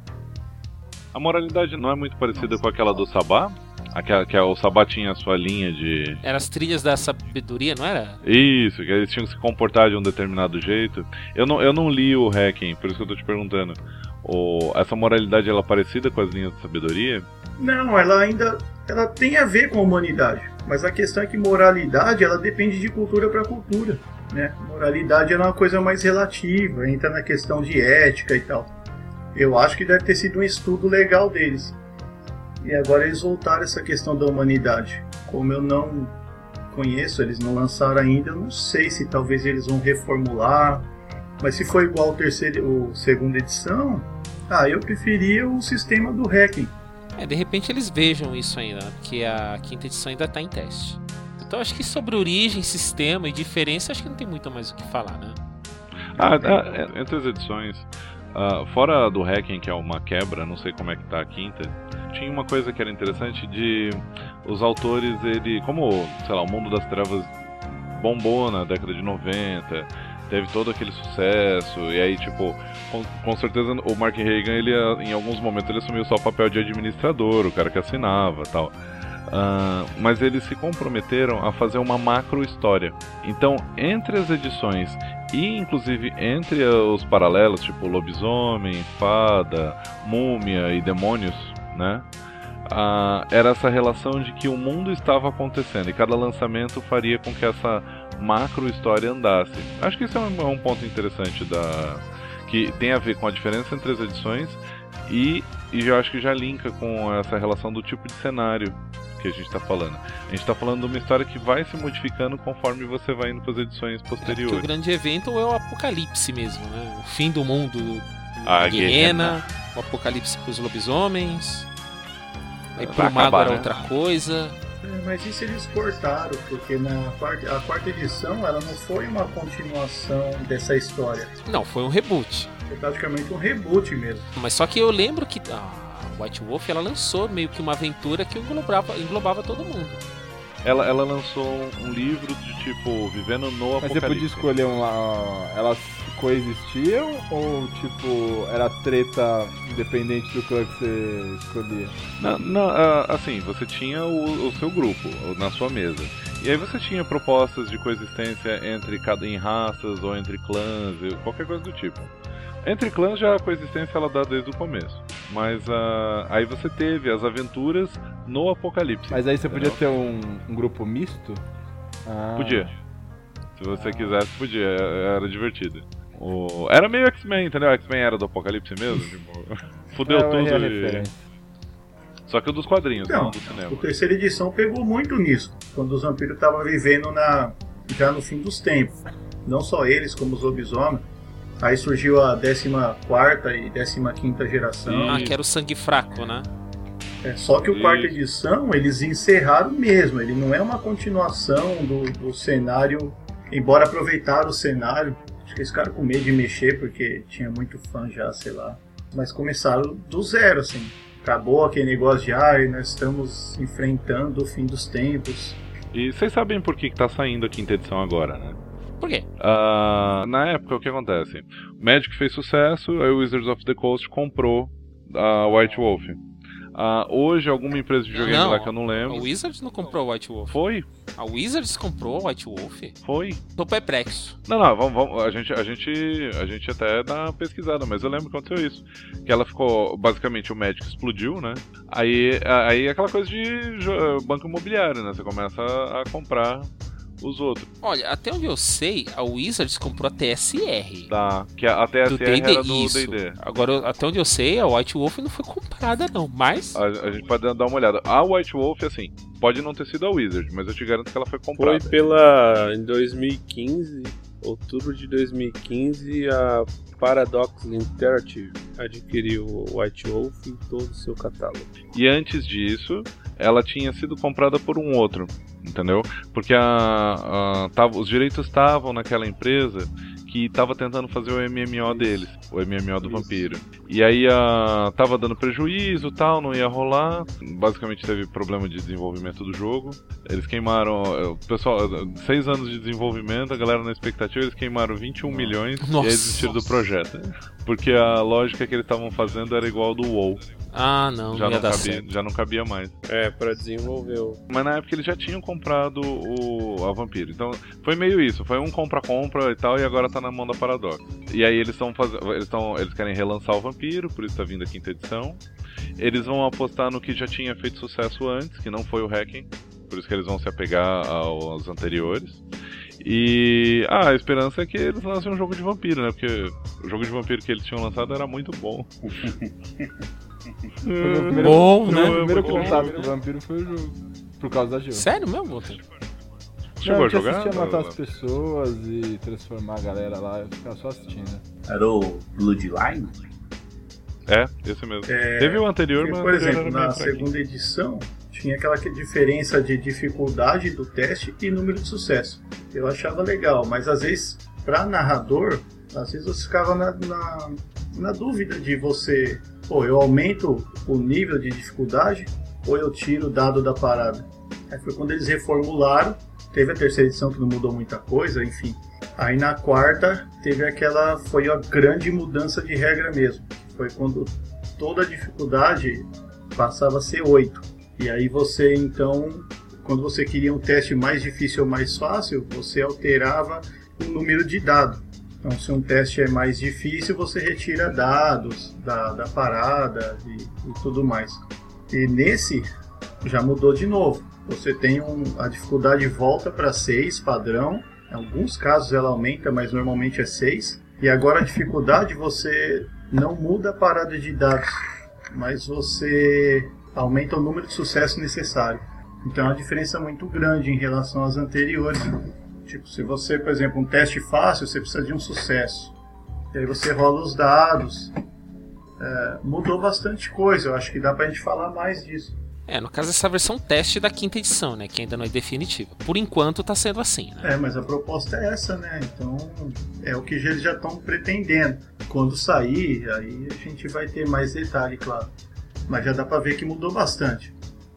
A moralidade não é muito parecida com aquela do Sabá? Aquela que é o Sabatinha, a sua linha de. Eram as trilhas da sabedoria, não era? Isso, que eles tinham que se comportar de um determinado jeito. Eu não, eu não li o Hacking, por isso que eu tô te perguntando. O, essa moralidade ela é parecida com as linhas de sabedoria? Não, ela ainda ela tem a ver com a humanidade. Mas a questão é que moralidade ela depende de cultura para cultura. Né? Moralidade é uma coisa mais relativa, entra na questão de ética e tal. Eu acho que deve ter sido um estudo legal deles. E agora eles voltaram essa questão da humanidade. Como eu não conheço, eles não lançaram ainda, eu não sei se talvez eles vão reformular. Mas se for igual ao terceiro, ou segunda edição, ah, eu preferia o sistema do hacking. É, de repente eles vejam isso ainda, né? porque a quinta edição ainda está em teste. Então acho que sobre origem, sistema e diferença, acho que não tem muito mais o que falar, né? Ah, ah, entre as edições, uh, fora do hacking, que é uma quebra, não sei como é que tá a quinta, tinha uma coisa que era interessante de os autores, ele, como, sei lá, o Mundo das Trevas bombou na década de 90, teve todo aquele sucesso, e aí, tipo, com, com certeza o Mark Reagan, ele, em alguns momentos, ele assumiu só o papel de administrador, o cara que assinava tal. Uh, mas eles se comprometeram a fazer uma macro história. Então, entre as edições e inclusive entre os paralelos, tipo lobisomem, fada, múmia e demônios, né? Era essa relação de que o mundo estava acontecendo e cada lançamento faria com que essa macro história andasse. Acho que isso é um, é um ponto interessante da que tem a ver com a diferença entre as edições e, e eu acho que já linka com essa relação do tipo de cenário que a gente está falando. A gente está falando de uma história que vai se modificando conforme você vai indo para as edições posteriores. É o grande evento é o apocalipse mesmo, né? O fim do mundo a Guerrena, o apocalipse para os lobisomens. Aí pro mago era né? outra coisa. É, mas isso eles cortaram, porque na quarta, a quarta edição ela não foi uma continuação dessa história. Não, foi um reboot. Foi praticamente um reboot mesmo. Mas só que eu lembro que a White Wolf ela lançou meio que uma aventura que englobava, englobava todo mundo. Ela, ela lançou um livro de tipo Vivendo no Apocalipse. Mas você podia escolher uma. Elas coexistiam ou tipo era treta independente do clã que você escolhia? Não, não assim, você tinha o, o, seu grupo na sua mesa. E aí você tinha propostas de coexistência entre cada em raças ou entre clãs, qualquer coisa do tipo. Entre clãs já a coexistência ela dá desde o começo. Mas uh, aí você teve as aventuras no Apocalipse. Mas aí você entendeu? podia ter um, um grupo misto? Ah. Podia. Se você quisesse, podia. Era divertido. O... Era meio X-Men, entendeu? X-Men era do Apocalipse mesmo. Tipo, <laughs> fudeu é, tudo e... Só que o dos quadrinhos, não, não do cinema. A terceira edição pegou muito nisso. Quando os vampiros estavam vivendo na... já no fim dos tempos. Não só eles, como os lobisomens. Aí surgiu a 14 e 15 geração. Ah, que era o sangue fraco, né? É, só que o quarta edição eles encerraram mesmo. Ele não é uma continuação do, do cenário, embora aproveitaram o cenário. Acho que eles ficaram com medo de mexer porque tinha muito fã já, sei lá. Mas começaram do zero, assim. Acabou aquele negócio de ah, nós estamos enfrentando o fim dos tempos. E vocês sabem por que, que tá saindo a quinta edição agora, né? Por quê? Uh, na época, o que acontece? Magic fez sucesso, aí o Wizards of the Coast comprou a White Wolf. Uh, hoje, alguma empresa de videogame lá que eu não lembro. A Wizards não comprou a White Wolf. Foi? A Wizards comprou a White Wolf? Foi. Tô perplexo. Não, não, vamos, vamos, a, gente, a, gente, a gente até dá uma pesquisada, mas eu lembro que aconteceu isso. Que ela ficou, basicamente, o Magic explodiu, né? Aí, aí aquela coisa de banco imobiliário, né? Você começa a comprar os outros. Olha, até onde eu sei, a Wizards comprou a TSR. Tá, que a, TSR do era do D&D. Agora, até onde eu sei, a White Wolf não foi comprada não, mas... A, a, gente pode dar uma olhada. A White Wolf, assim, pode não ter sido a Wizard, mas eu te garanto que ela foi comprada. Foi pela... em 2015, outubro de 2015, a Paradox Interactive adquiriu o White Wolf em todo o seu catálogo. E antes disso, ela tinha sido comprada por um outro, entendeu? Porque a, a tava, os direitos estavam naquela empresa que estava tentando fazer o MMO deles, o MMO do vampiro. E aí a, tava dando prejuízo tal, não ia rolar. Basicamente teve problema de desenvolvimento do jogo. Eles queimaram, é, o pessoal, seis anos de desenvolvimento, a galera na expectativa, eles queimaram 21 milhões nossa, e aí desistiram do projeto. Porque a lógica que eles estavam fazendo era igual ao do WoW. Ah, não, Já não ia não, dar cabia, certo. já não cabia mais. É, pra desenvolver o. Mas na época eles já tinham comprado o, a Vampiro. Então foi meio isso, foi um compra-compra e tal, e agora tá na mão da Paradox. E aí eles estão fazendo. Eles, tão, eles querem relançar o Vampiro, por isso tá vindo a quinta edição. Eles vão apostar no que já tinha feito sucesso antes, que não foi o hacking. Por isso que eles vão se apegar aos anteriores. E ah, a esperança é que eles lancem um jogo de vampiro, né? Porque o jogo de vampiro que eles tinham lançado era muito bom. <laughs> Foi meu primeiro, Bom, meu né? primeiro Muito bom. contato com o vampiro foi o jogo. Por causa da Gil. Sério mesmo, Walter? Chegou Não, a jogar? assistia matar as pessoas e transformar a galera lá, eu ficava só assistindo. Era o Bloodline? É, esse mesmo. É, Teve o anterior, Porque, mas por exemplo, na segunda edição tinha aquela que- diferença de dificuldade do teste e número de sucesso. Eu achava legal, mas às vezes, para narrador, às vezes você ficava na, na, na dúvida de você, pô, eu aumento o nível de dificuldade ou eu tiro o dado da parada. Aí foi quando eles reformularam, teve a terceira edição que não mudou muita coisa, enfim. Aí na quarta teve aquela, foi a grande mudança de regra mesmo. Foi quando toda a dificuldade passava a ser 8. E aí você então, quando você queria um teste mais difícil ou mais fácil, você alterava o número de dado. Então se um teste é mais difícil, você retira dados da, da parada e, e tudo mais. E nesse já mudou de novo. Você tem um, a dificuldade volta para 6 padrão. Em alguns casos ela aumenta, mas normalmente é 6. E agora a dificuldade você não muda a parada de dados, mas você aumenta o número de sucesso necessário. Então é uma diferença muito grande em relação às anteriores. Tipo, se você, por exemplo, um teste fácil, você precisa de um sucesso. E aí você rola os dados. É, mudou bastante coisa, eu acho que dá pra gente falar mais disso. É, no caso essa versão teste da quinta edição, né? Que ainda não é definitiva. Por enquanto tá sendo assim, né? É, mas a proposta é essa, né? Então é o que eles já estão pretendendo. Quando sair, aí a gente vai ter mais detalhe, claro. Mas já dá pra ver que mudou bastante.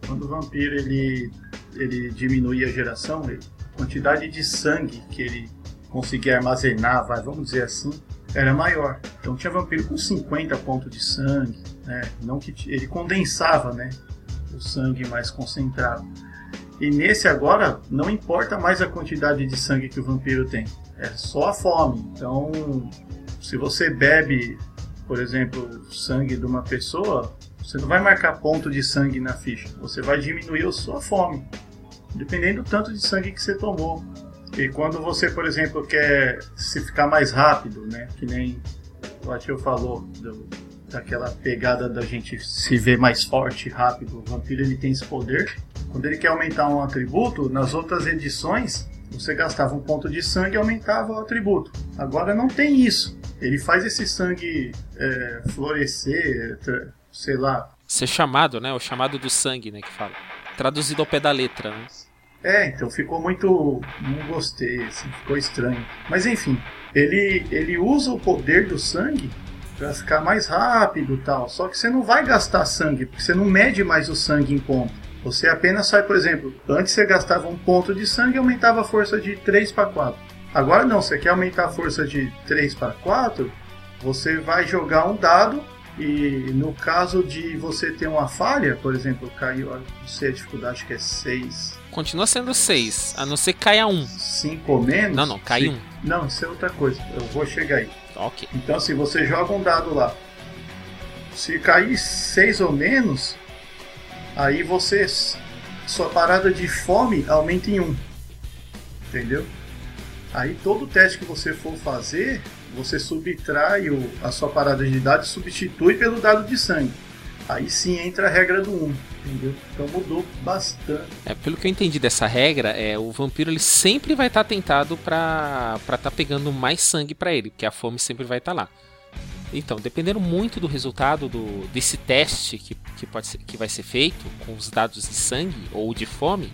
Quando o vampiro ele, ele diminui a geração, ele- quantidade de sangue que ele conseguia armazenar, vai, vamos dizer assim, era maior. Então tinha vampiro com 50 pontos de sangue, né? Não que ele condensava, né? O sangue mais concentrado. E nesse agora, não importa mais a quantidade de sangue que o vampiro tem. É só a fome. Então, se você bebe, por exemplo, sangue de uma pessoa, você não vai marcar ponto de sangue na ficha. Você vai diminuir a sua fome. Dependendo do tanto de sangue que você tomou. E quando você, por exemplo, quer se ficar mais rápido, né? Que nem o Atil falou, do- daquela pegada da gente se ver mais forte, rápido. O vampiro ele tem esse poder. Quando ele quer aumentar um atributo, nas outras edições, você gastava um ponto de sangue e aumentava o atributo. Agora não tem isso. Ele faz esse sangue é, florescer, sei lá. Ser chamado, né? O chamado do sangue, né? Que fala. Traduzido ao pé da letra, né? É, então ficou muito. Não gostei, assim, ficou estranho. Mas enfim, ele, ele usa o poder do sangue pra ficar mais rápido tal. Só que você não vai gastar sangue, porque você não mede mais o sangue em ponto. Você apenas sai, por exemplo, antes você gastava um ponto de sangue e aumentava a força de 3 para 4. Agora não, você quer aumentar a força de 3 para 4, você vai jogar um dado e no caso de você ter uma falha, por exemplo, caiu, não sei a dificuldade que é 6, Continua sendo 6, a não ser que caia 1. 5 ou menos. Não, não, cai se- um. Não, isso é outra coisa. Eu vou chegar aí. Ok. Então, se você joga um dado lá, se cair 6 ou menos, aí você. Sua parada de fome aumenta em 1. Um, entendeu? Aí todo teste que você for fazer, você subtrai o, a sua parada de dado e substitui pelo dado de sangue. Aí sim entra a regra do 1, Então mudou bastante. É, pelo que eu entendi dessa regra, é o vampiro ele sempre vai estar tentado pra estar tá pegando mais sangue pra ele, porque a fome sempre vai estar lá. Então, dependendo muito do resultado do, desse teste que, que, pode ser, que vai ser feito com os dados de sangue ou de fome,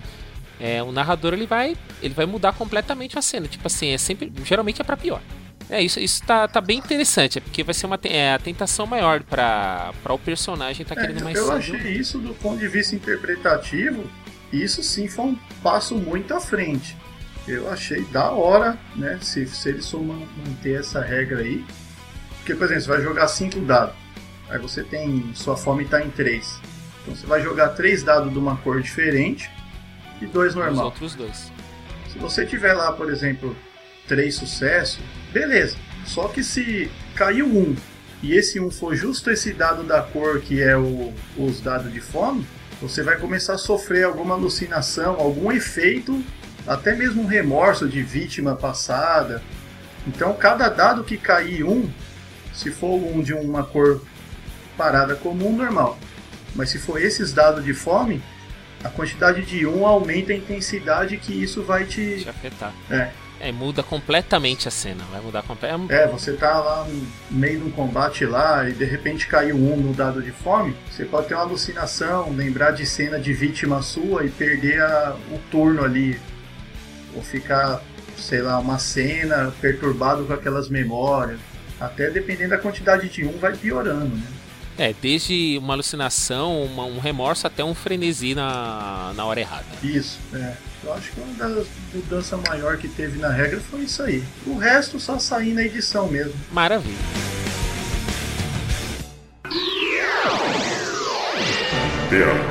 é, o narrador ele vai, ele vai mudar completamente a cena. Tipo assim, é sempre, geralmente é pra pior. É, isso, isso tá, tá bem interessante, é porque vai ser uma é, a tentação maior pra o personagem tá É, querendo mais eu achei isso do ponto de vista interpretativo, isso sim foi um passo muito à frente. Eu achei da hora, né? Se, se eles man- manter essa regra aí. Porque, por exemplo, você vai jogar cinco dados. Aí você tem. Sua fome está em 3. Então você vai jogar três dados de uma cor diferente e dois Os normal. outros dois. Se você tiver lá, por exemplo, três sucessos, beleza. Só que se caiu um e esse um for justo esse dado da cor que é o, os dados de fome, você vai começar a sofrer alguma alucinação, algum efeito, até mesmo um remorso de vítima passada. Então, cada dado que cair um, se for um de uma cor parada comum, normal. Mas se for esses dados de fome, a quantidade de um aumenta a intensidade que isso vai te. Te afetar. É. É, muda completamente a cena. Vai mudar completamente. É, você tá lá no meio de um combate lá e de repente caiu um no dado de fome, você pode ter uma alucinação, lembrar de cena de vítima sua e perder a- o turno ali. Ou ficar, sei lá, uma cena perturbado com aquelas memórias. Até dependendo da quantidade de um, vai piorando, né? É, desde uma alucinação, uma- um remorso até um frenesi na, na hora errada. Isso, é. Eu acho que uma das mudanças maior que teve na regra foi isso aí. O resto só sair na edição mesmo. Maravilha. Teatro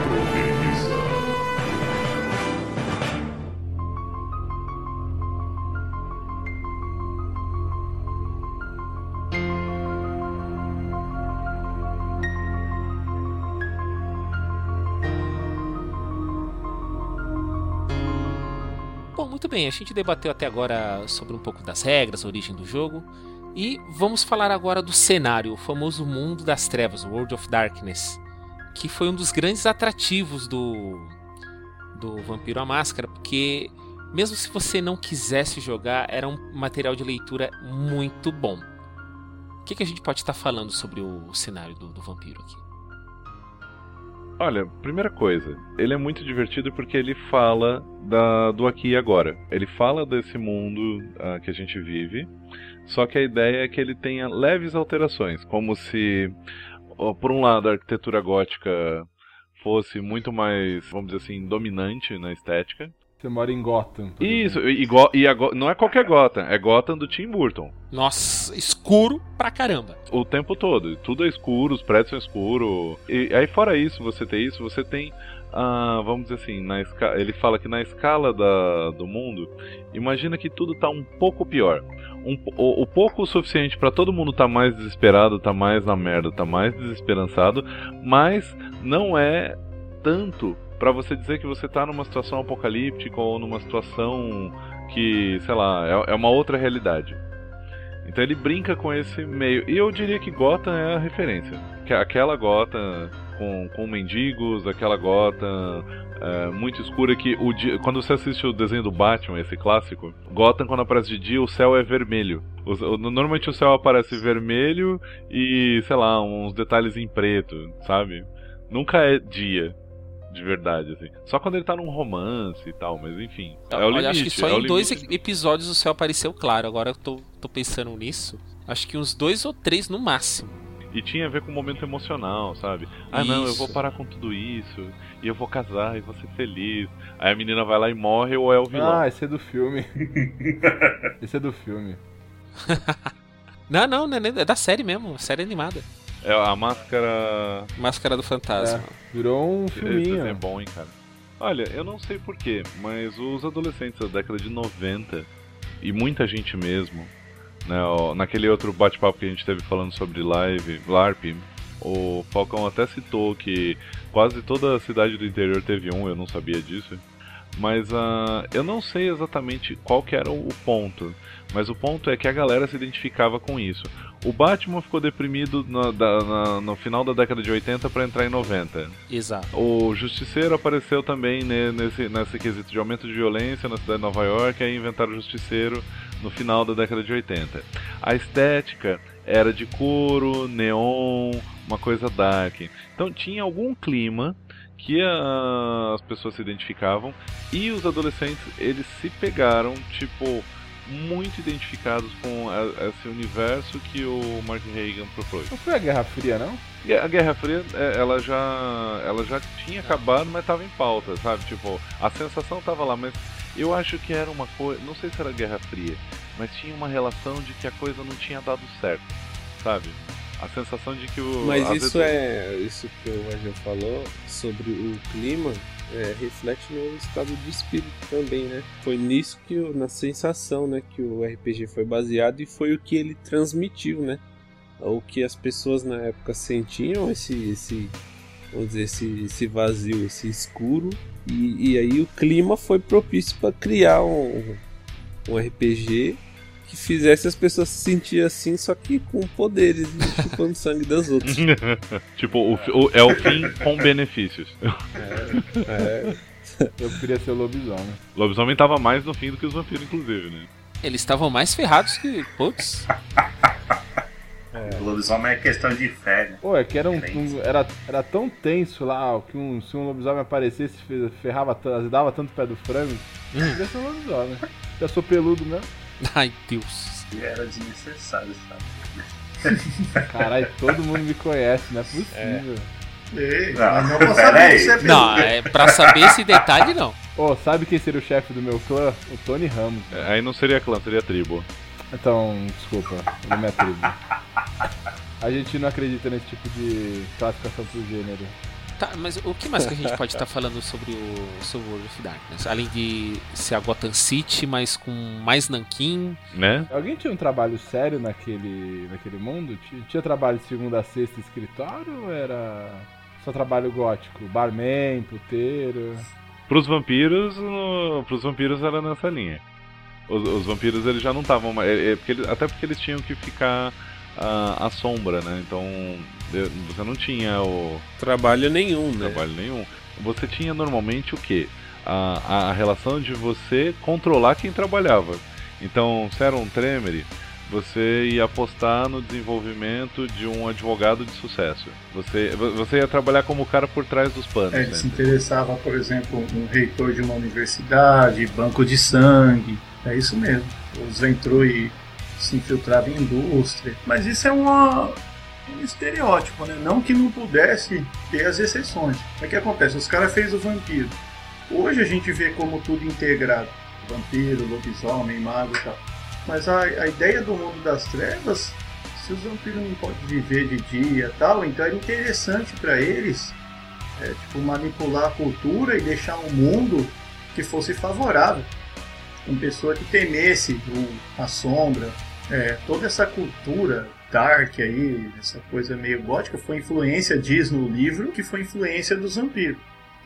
bem, a gente debateu até agora sobre um pouco das regras, a origem do jogo. E vamos falar agora do cenário, o famoso mundo das trevas, World of Darkness, que foi um dos grandes atrativos do, do Vampiro à Máscara, porque mesmo se você não quisesse jogar, era um material de leitura muito bom. O que, que a gente pode estar falando sobre o cenário do, do Vampiro aqui? Olha, primeira coisa, ele é muito divertido porque ele fala da, do aqui e agora. Ele fala desse mundo ah, que a gente vive, só que a ideia é que ele tenha leves alterações, como se, ó, por um lado, a arquitetura gótica fosse muito mais, vamos dizer assim, dominante na estética. Você mora em Gotham. Isso, e, Go- e Go- não é qualquer Gotham, é Gotham do Tim Burton. Nossa, escuro pra caramba. o tempo todo. Tudo é escuro, os prédios são escuros. E aí, fora isso, você tem isso, você tem. ah, vamos dizer assim, na esca... ele fala que na escala da... do mundo, imagina que tudo tá um pouco pior. Um, o, o pouco o suficiente pra todo mundo tá mais desesperado, tá mais na merda, tá mais desesperançado, mas não é tanto pra você dizer que você tá numa situação apocalíptica ou numa situação que, sei lá, é, é uma outra realidade. Então ele brinca com esse meio. E eu diria que Gotham é a referência. Que aquela Gotham com, com mendigos, aquela Gotham é, muito escura que o dia, quando você assiste o desenho do Batman, esse clássico, Gotham quando aparece de dia o céu é vermelho. Normalmente o céu aparece vermelho e, sei lá, uns detalhes em preto, sabe? Nunca é dia. De verdade, assim. Só quando ele tá num romance e tal, mas enfim. É o Olha, limite. acho que só é em dois limite. episódios o céu apareceu claro. Agora eu tô, tô pensando nisso. Acho que uns dois ou três no máximo. E tinha a ver com o momento emocional, sabe? Ah, não, eu Isso. vou parar com tudo isso. E eu vou casar e vou ser feliz. Aí a menina vai lá e morre ou é o vilão. Ah, esse é do filme. <laughs> esse é do filme. <laughs> Não, não, não é é da série mesmo, série animada. É a máscara. Máscara do Fantasma. Virou um Esse filminho. é bom, hein, cara. Olha, eu não sei porquê, mas os adolescentes da década de 90, e muita gente mesmo, né, ó, naquele outro bate-papo que a gente teve falando sobre live, LARP, o Falcão até citou que quase toda a cidade do interior teve um, eu não sabia disso. Mas ah, eu não sei exatamente qual que era o ponto. Mas o ponto é que a galera se identificava com isso. O Batman ficou deprimido na- da- na- no final da década de 80 para entrar em 90. Exato. O Justiceiro apareceu também ne- nesse, nesse quesito de aumento de violência na cidade de Nova York, aí inventaram o Justiceiro no final da década de 80. A estética era de couro, neon, uma coisa dark. Então tinha algum clima que ah, as pessoas se identificavam e os adolescentes eles se pegaram tipo muito identificados com a- esse universo que o Mark Reagan propôs. Não foi a Guerra Fria, não? A Guerra Fria, é, ela já, ela já tinha acabado, mas estava em pauta, sabe? Tipo, a sensação estava lá, mas eu acho que era uma coisa, não sei se era Guerra Fria, mas tinha uma relação de que a coisa não tinha dado certo, sabe? A sensação de que o. Mas isso vezes- é. Isso que o Angel falou sobre o clima é, reflete no estado de espírito também, né? Foi nisso que o- na sensação, né, que o RPG foi baseado e foi o que ele transmitiu, né? O que as pessoas na época sentiam esse, esse vamos dizer esse, esse vazio, esse escuro e, e aí o clima foi propício para criar um, um RPG que fizesse as pessoas se sentir assim, só que com poderes e <laughs> chupando sangue das outras. <laughs> tipo, o, o- é o fim com benefícios. É, <laughs> Eu queria ser o lobisomem. O lobisomem tava mais no fim do que os vampiros, inclusive, né? Eles estavam mais ferrados que. Putz. O lobisomem é questão de fé, né? Pô, é que era, um, um- era, era tão tenso lá, que um, se um lobisomem aparecesse, fe- ferrava, dava tanto pé do frango. Eu queria ser um lobisomem. Já sou peludo mesmo. <laughs> Ai, Deus. E era desnecessário, sabe? <laughs> Caralho, todo mundo me conhece, não é possível. Ei, Não, não pera saber aí. que você é Não, é pra saber esse detalhe não. <laughs> Ô, sabe quem seria o chefe do meu clã? O Tony Ramos. É, Aí não seria clã, seria tribo. Então, desculpa, ele me tribo. A gente não acredita nesse tipo de classificação pro gênero. Tá, mas o que mais que a gente pode estar <laughs> falando sobre o sobre World of Darkness? Além de ser a Gotham City, mas com mais nanquim. Né? Alguém tinha um trabalho sério naquele, naquele mundo? Tinha, tinha trabalho de segunda a sexta escritório ou era só trabalho gótico? Barman, puteiro? Pros vampiros, no, pros vampiros era nessa linha. Os, os vampiros eles já não estavam mais. é- é porque eles- até porque eles tinham que ficar ah, à sombra, né? Então você não tinha o trabalho nenhum, né? trabalho nenhum. Você tinha normalmente o quê? A, a relação de você controlar quem trabalhava. Então, se era um tremere, você ia apostar no desenvolvimento de um advogado de sucesso. Você, você ia trabalhar como o cara por trás dos panos. É, ele se interessava, por exemplo, um reitor de uma universidade, banco de sangue. É isso mesmo. Os entrou e se infiltrava em indústria. Mas isso é uma, um estereótipo, né? Não que não pudesse ter as exceções. Mas o que acontece? Os caras fez o vampiro. Hoje a gente vê como tudo integrado. Vampiro, lobisomem, mago e tal. Mas a, a ideia do mundo das trevas, se os vampiros não podem viver de dia e tal, então era interessante para eles é, tipo, manipular a cultura e deixar um mundo que fosse favorável. Uma pessoa que temesse o, a sombra, é, toda essa cultura dark aí, essa coisa meio gótica, foi influência, diz no livro, que foi influência dos vampiros.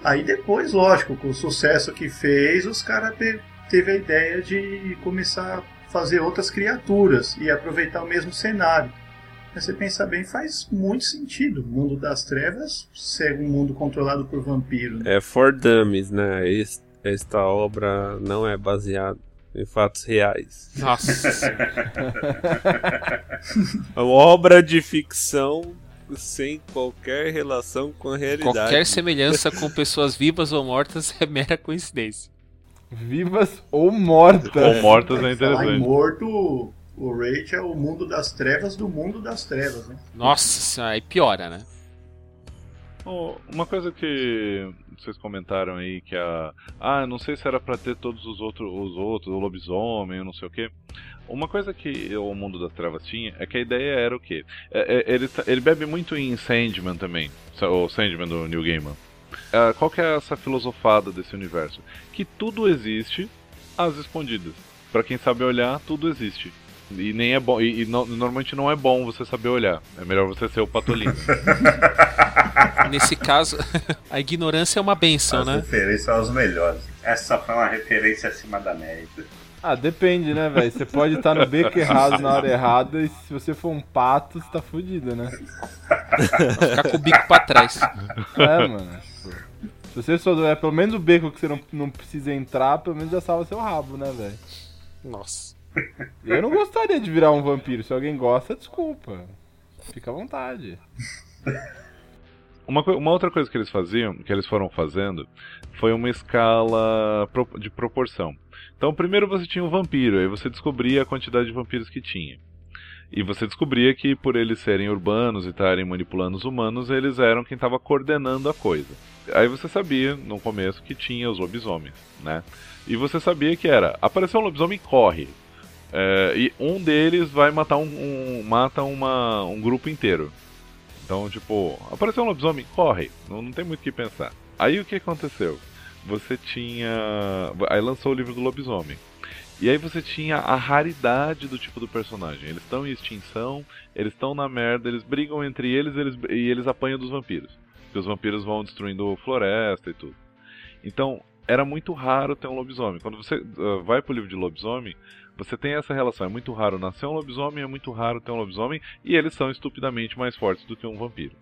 Aí depois, lógico, com o sucesso que fez, os caras te, teve a ideia de começar a fazer outras criaturas e aproveitar o mesmo cenário. Mas você pensar bem, faz muito sentido. O mundo das trevas ser um mundo controlado por vampiros. né? É for dummies, né? Es- Esta obra não é baseada em fatos reais. Nossa. <laughs> É uma obra de ficção sem qualquer relação com a realidade. Qualquer semelhança com pessoas vivas ou mortas é mera coincidência. Vivas ou mortas? Ou mortas é Falar em interessante. morto, o Rage é o mundo das trevas do mundo das trevas, né? Nossa senhora, aí piora, né? Oh, Uma coisa que vocês comentaram aí que a ah, não sei se era pra ter todos os outros, os outros, o lobisomem, não sei o que. Uma coisa que o mundo das trevas tinha é que a ideia era o quê? É- é- ele, tá- ele bebe muito em Sandman também, o Sandman do New Gaiman. Ah, qual que é essa filosofada desse universo? Que tudo existe às escondidas. Pra quem sabe olhar, tudo existe. E nem é bom, e, e no- normalmente não é bom você saber olhar. É melhor você ser o patolino. <laughs> Nesse caso, <laughs> a ignorância é uma benção, As né? referências são as melhores. Essa foi uma referência acima da média. Ah, depende, né, velho? Você pode estar no beco errado na hora errada e se você for um pato, você tá fudido, né? Ficar com o bico pra trás. É, mano. Se você souber pelo menos o beco que você não, não precisa entrar, pelo menos já salva seu rabo, né, velho? Nossa. Eu não gostaria de virar um vampiro. Se alguém gosta, desculpa. Fica à vontade. Uma, uma outra coisa que eles faziam, que eles foram fazendo, foi uma escala de proporção. Então, primeiro você tinha um vampiro, aí você descobria a quantidade de vampiros que tinha. E você descobria que, por eles serem urbanos e estarem manipulando os humanos, eles eram quem estava coordenando a coisa. Aí você sabia, no começo, que tinha os lobisomens, né? E você sabia que era, apareceu um lobisomem, corre. É, e um deles vai matar um, um- mata uma, um grupo inteiro. Então, tipo, apareceu um lobisomem, corre. Não, não tem muito o que pensar. Aí o que aconteceu? Você tinha. Aí lançou o livro do lobisomem. E aí você tinha a raridade do tipo do personagem. Eles estão em extinção, eles estão na merda, eles brigam entre eles, eles e eles apanham dos vampiros. Porque os vampiros vão destruindo floresta e tudo. Então, era muito raro ter um lobisomem. Quando você ah, vai pro livro de lobisomem, você tem essa relação. É muito raro nascer um lobisomem, é muito raro ter um lobisomem, e eles são estupidamente mais fortes do que um vampiro.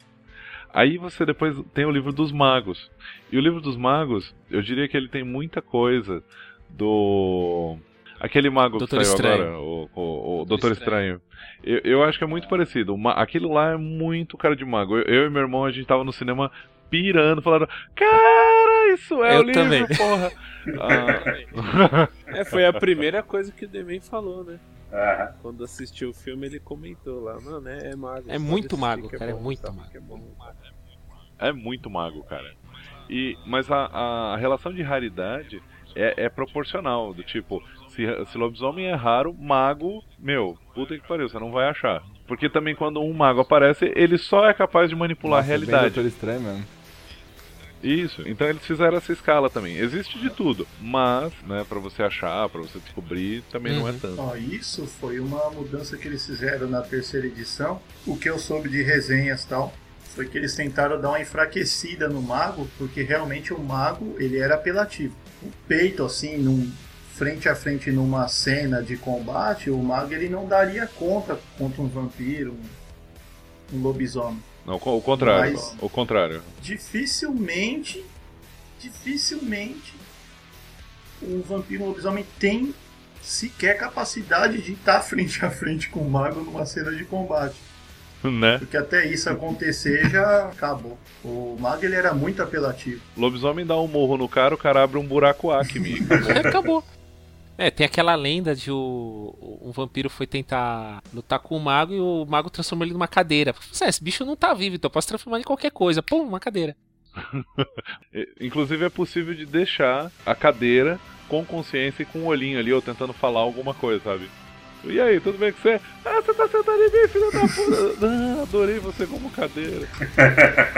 Aí você depois tem o livro dos magos. E o livro dos magos, eu diria que ele tem muita coisa do. Aquele mago Doutor que saiu Estranho. agora, o, o, o Doutor Estranho. Eu, eu acho que é muito parecido. Aquilo lá é muito cara de mago. Eu, eu e meu irmão, a gente tava no cinema pirando, falando: Cara, isso é Eu o livro, também. porra! <laughs> Ah, É, foi a primeira coisa que o Demen falou, né? Quando assistiu o filme, ele comentou lá, mano, é, é mago. É muito mago, que cara, é bom, muito sabe mago. que é bom. É muito mago, cara. E, mas a, a relação de raridade é, é proporcional. Do tipo, se, se lobisomem é raro, mago, meu, puta que pariu, você não vai achar. Porque também quando um mago aparece, ele só é capaz de manipular Nossa, a bem realidade. Doutor Estranho mesmo. Isso, então eles fizeram essa escala também. Existe de tudo, mas, né, pra você achar, pra você descobrir, também não é Uhum. tanto. Ó, isso foi uma mudança que eles fizeram na terceira edição. O que eu soube de resenhas e tal foi que eles tentaram dar uma enfraquecida no mago, porque realmente o mago ele era apelativo. O peito assim, num frente a frente numa cena de combate, o mago ele não daria conta contra um vampiro, um, um lobisomem. Não, o contrário. Mas- O contrário. Dificilmente, dificilmente um vampiro lobisomem tem sequer capacidade de estar <laughs> frente a frente com o mago numa cena de combate. <laughs> Né? Porque até isso acontecer já acabou. O mago ele era muito apelativo. Lobisomem dá um morro no cara, o cara abre um buraco acme. <laughs> Acabou. É, tem aquela lenda de o, um vampiro foi tentar lutar com o mago e o mago transformou ele numa cadeira. Falei, "É, esse bicho não tá vivo, então eu posso transformar ele em qualquer coisa. Pum, uma cadeira. <laughs> Inclusive é possível de deixar a cadeira com consciência e com um olhinho ali, ou tentando falar alguma coisa, sabe? E aí, tudo bem com você? Ah, você tá sentado em mim, filho da puta! <laughs> Ah, adorei você como cadeira.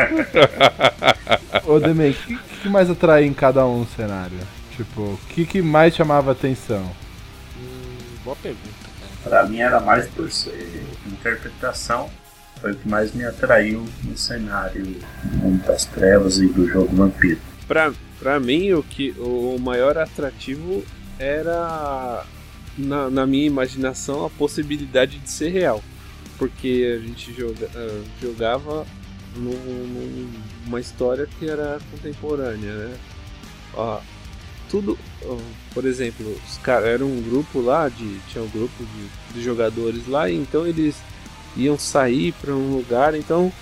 <laughs> Ô, Demen, o que, que mais atrai em cada um cenário? Tipo, o que, que mais chamava atenção? Hum, boa pergunta, cara. Pra mim era mais por ser interpretação. Foi o que mais me atraiu no cenário das Trevas e do jogo Vampiro. Pra, pra mim, o, que, o maior atrativo era, na, na minha imaginação, a possibilidade de ser real. Porque a gente joga, ah, jogava num- numa história que era contemporânea, né? Ó, tudo, por exemplo, os caras eram um grupo lá de tinha um grupo de, de jogadores lá, então eles iam sair para um lugar, então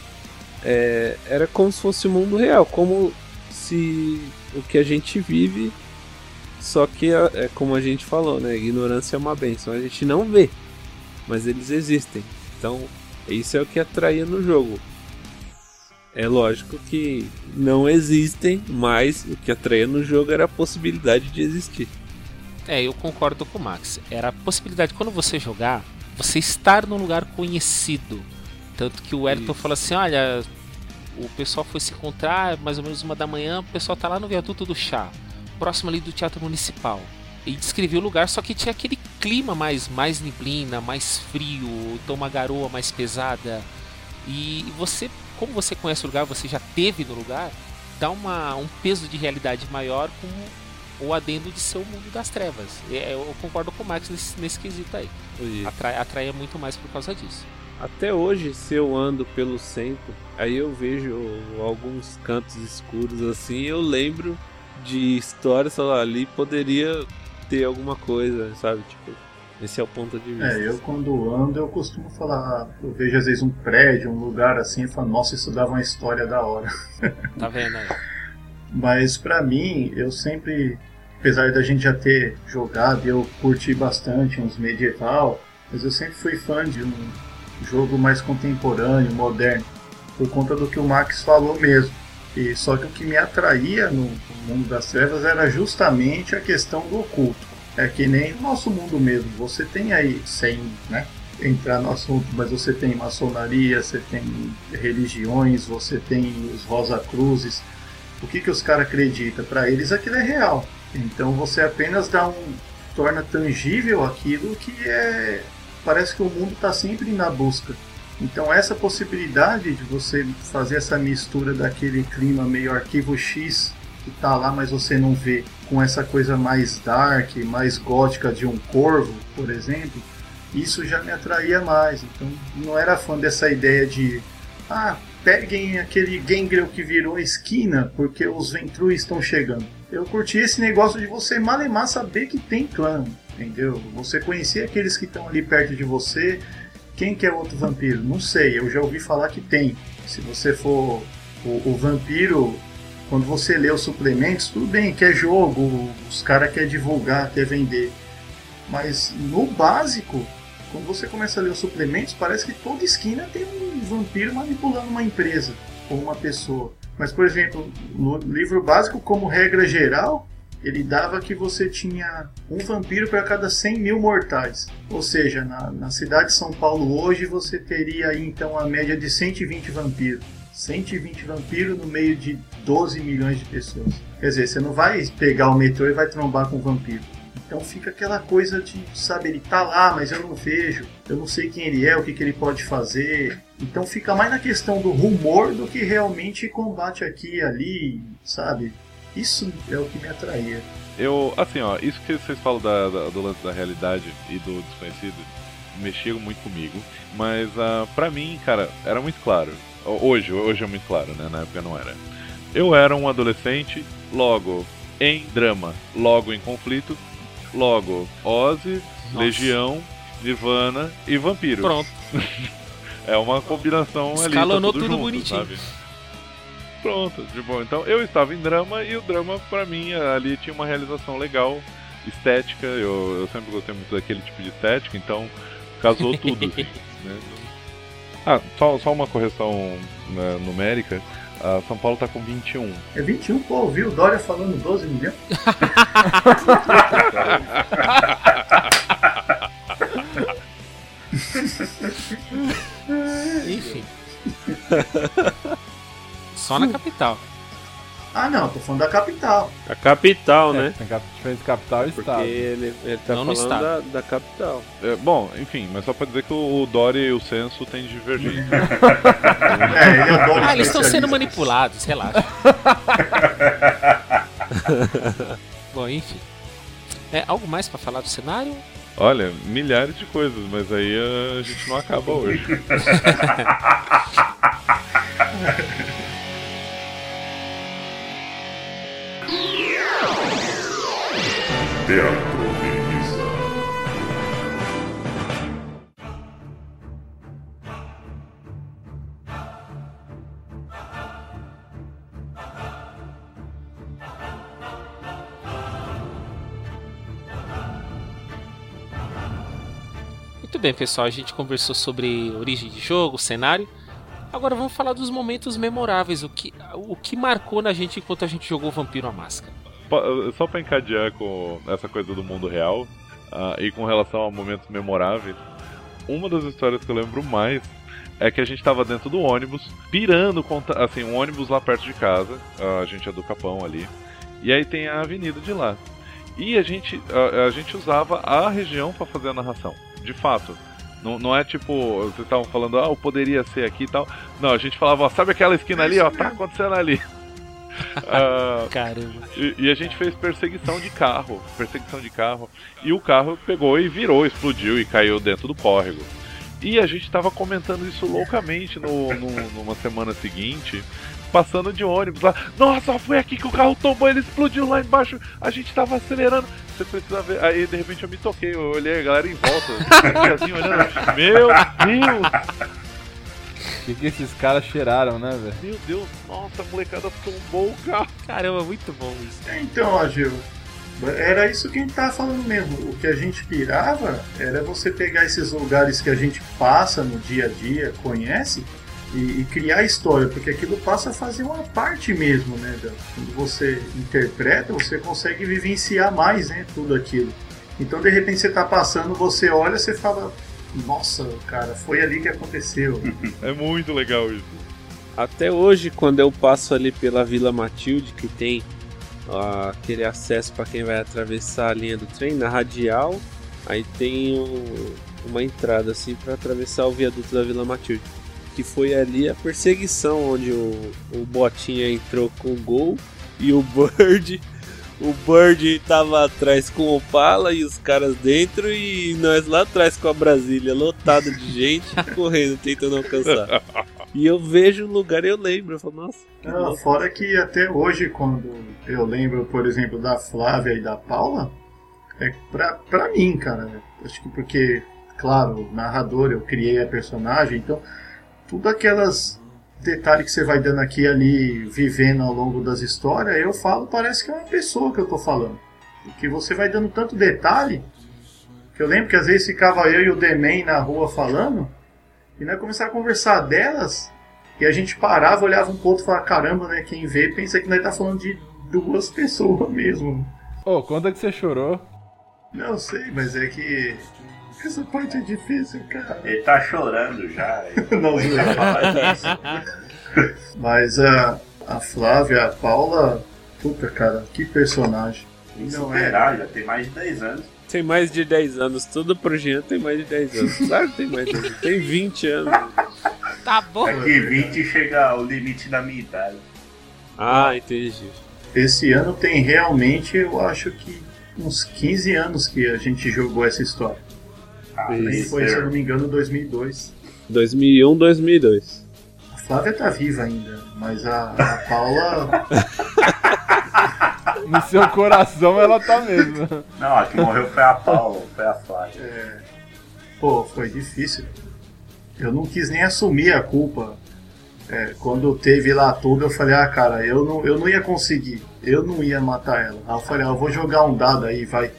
é, era como se fosse o mundo real, como se o que a gente vive, só que é como a gente falou, né? Ignorância é uma benção, a gente não vê, mas eles existem. Então, isso é o que atraía no jogo. É lógico que não existem, mas o que atraía no jogo era a possibilidade de existir. É, eu concordo com o Max. Era a possibilidade, quando você jogar, você estar num lugar conhecido. Tanto que o Wellington falou assim: olha, o pessoal foi se encontrar mais ou menos uma da manhã, o pessoal tá lá no viaduto do chá, próximo ali do Teatro Municipal. E descrevia o lugar, só que tinha aquele clima mais, mais neblina, mais frio, então uma garoa mais pesada. E você, como você conhece o lugar, você já teve no lugar, dá uma, um peso de realidade maior com o adendo de ser o mundo das trevas. É, Eu concordo com o Max nesse, nesse quesito aí. Atrai, atraia muito mais por causa disso. Até hoje, se eu ando pelo centro, aí eu vejo alguns cantos escuros assim, eu lembro de histórias, sei lá, ali poderia ter alguma coisa, sabe? Tipo, esse é o ponto de vista. É, eu quando ando eu costumo falar, eu vejo às vezes um prédio, um lugar assim, e falo, nossa, isso dava uma história da hora. <laughs> Tá vendo aí? Mas pra mim, eu sempre, apesar da gente já ter jogado, e eu curti bastante uns medieval, mas eu sempre fui fã de um jogo mais contemporâneo, moderno, por conta do que o Max falou mesmo. E só que o que me atraía no mundo das trevas era justamente a questão do oculto. É que nem no nosso mundo mesmo. Você tem aí, sem né, entrar no assunto, mas você tem maçonaria, você tem religiões, você tem os Rosa Cruzes. O que, que os caras acreditam? Para eles aquilo é real. Então você apenas dá um. torna tangível aquilo que é. Parece que o mundo está sempre na busca. Então essa possibilidade de você fazer essa mistura daquele clima meio arquivo X que tá lá, mas você não vê, com essa coisa mais dark, mais gótica de um corvo, por exemplo, isso já me atraía mais. Então não era fã dessa ideia de ah, peguem aquele gangrel que virou esquina porque os Ventrus estão chegando. Eu curti esse negócio de você malemar saber que tem clã, entendeu? Você conhecer aqueles que estão ali perto de você. Quem que é outro vampiro? Não sei, eu já ouvi falar que tem. Se você for o, o vampiro quando você lê os suplementos, tudo bem, que é jogo, os caras querem divulgar, quer vender. Mas no básico, quando você começa a ler os suplementos, parece que toda esquina tem um vampiro manipulando uma empresa ou uma pessoa. Mas, por exemplo, no livro básico, como regra geral, ele dava que você tinha um vampiro para cada 100 mil mortais. Ou seja, na, na cidade de São Paulo hoje você teria aí, então a média de 120 vampiros. 120 vampiros no meio de 12 milhões de pessoas. Quer dizer, você não vai pegar o metrô e vai trombar com um vampiro. Então fica aquela coisa de, sabe, ele tá lá, mas eu não vejo, eu não sei quem ele é, o que, que ele pode fazer. Então fica mais na questão do rumor do que realmente combate aqui e ali, sabe? Isso é o que me atraía. Eu, assim, ó, isso que vocês falam da, da, do lance da realidade e do desconhecido mexia muito comigo, mas uh, pra mim, cara, era muito claro. Hoje, hoje é muito claro, né? Na época não era. Eu era um adolescente, logo em drama, logo em conflito, logo Ozzy, Nossa. Legião, Nirvana e Vampiro. Pronto. <laughs> é uma combinação Escalonou ali. Tá tudo, tudo junto, bonitinho. Sabe? Pronto, de bom. Então eu estava em drama e o drama pra mim ali tinha uma realização legal, estética. Eu, eu sempre gostei muito daquele tipo de estética, então casou tudo. <laughs> assim, né? Ah, só, só uma correção né, numérica. Uh, São Paulo tá com 21. É 21, pô, ouviu o Dória falando 12 milhões? Enfim. Só na capital. Ah, não, tô falando da capital. A capital, É, né? tem cap- diferença capital e Porque estado. ele, ele tá Não falando estado. da, da capital. É, bom, enfim, mas só pra dizer que o Dória e o censo têm divergência. <laughs> É, ele é Ah, eles estão sendo manipulados, relaxa. <laughs> Bom, enfim. É, algo mais pra falar do cenário? Olha, milhares de coisas, mas aí a gente não acaba hoje. <laughs> Teatro Veneza. Muito bem, pessoal. A gente conversou sobre origem de jogo, cenário. Agora vamos falar dos momentos memoráveis, o que, o que marcou na gente enquanto a gente jogou Vampiro à Máscara. Po- Só pra encadear com essa coisa do mundo real ah, e com relação a momentos memoráveis, uma das histórias que eu lembro mais é que a gente tava dentro do ônibus, pirando, assim, um ônibus lá perto de casa, a gente é do Capão ali, e aí tem a avenida de lá. E a gente, a, a gente usava a região pra fazer a narração, de fato. Não, não é tipo, vocês estavam falando, ah, poderia ser aqui e tal. Não, a gente falava, ó, sabe aquela esquina ali, ó, tá acontecendo ali. <laughs> Ah, Caramba. e, e a gente fez perseguição de carro, perseguição de carro, e o carro pegou e virou, explodiu e caiu dentro do córrego. E a gente tava comentando isso loucamente no, no- numa semana seguinte, passando de ônibus lá. Nossa, foi aqui que o carro tombou, ele explodiu lá embaixo, a gente tava acelerando. Você precisa ver. Aí de repente eu me toquei, eu olhei a galera em volta, <laughs> assim, olhando. Meu Deus! O que, que esses caras cheiraram, né, velho? Meu Deus, nossa, a molecada tombou o carro. Caramba, muito bom isso. Então, Agil, era isso que a gente tava falando mesmo. O que a gente pirava era você pegar esses lugares que a gente passa no dia a dia, conhece, e, e criar história, porque aquilo passa a fazer uma parte mesmo, né? da- Quando você interpreta, você consegue vivenciar mais, né? Tudo aquilo. Então de repente você tá passando, você olha, você fala, nossa, cara, foi ali que aconteceu. <laughs> É muito legal isso. Até hoje, quando eu passo ali pela Vila Matilde, que tem ah, aquele acesso para quem vai atravessar a linha do trem, na radial, aí tem um- uma entrada assim para atravessar o viaduto da Vila Matilde. Que foi ali a perseguição onde o, o Botinha entrou com o gol e o Bird. O Bird tava atrás com o Opala e os caras dentro e nós lá atrás com a Brasília lotada de gente <laughs> correndo, tentando alcançar. E eu vejo o lugar e eu lembro, eu falo, nossa, Não, fora que até hoje, quando eu lembro, por exemplo, da Flávia e da Paula, é pra, pra mim, cara. Acho que porque, claro, o narrador, eu criei a personagem, então tudo aquelas detalhes que você vai dando aqui ali, vivendo ao longo das histórias, eu falo, parece que é uma pessoa que eu tô falando. Porque você vai dando tanto detalhe, que eu lembro que às vezes ficava eu e o Demen na rua falando, e nós começava a conversar delas, e a gente parava, olhava um pro outro e falava, caramba, né? Quem vê pensa que nós tá falando de duas <laughs> pessoas mesmo. Ô, conta que você chorou. Não sei, mas é que. Essa parte é difícil, cara. Ele tá chorando já. <laughs> Não, Ele vai falar disso. <laughs> Mas a, a Flávia, a Paula, puta cara, que personagem. Tem que é. já tem mais de 10 anos. Tem mais de 10 anos, tudo pro Jean tem mais de 10 anos. Claro que tem mais de 10 anos, tem 20 anos. <laughs> Tá bom. Daqui 20 chega ao limite da minha idade. Ah, entendi. Esse ano tem realmente, eu acho que uns 15 anos que a gente jogou essa história. Ah, Isso. Foi, se eu não me engano, 2002. 2001, 2002. A Flávia tá viva ainda, mas a, a Paula. <laughs> No seu coração ela tá mesmo. Não, a que morreu foi a Paula, foi a Flávia. É, pô, foi difícil. Eu não quis nem assumir a culpa. É, quando teve lá tudo, eu falei, ah, cara, eu não, eu não ia conseguir. Eu não ia matar ela. Aí eu falei, ah, eu vou jogar um dado aí, vai.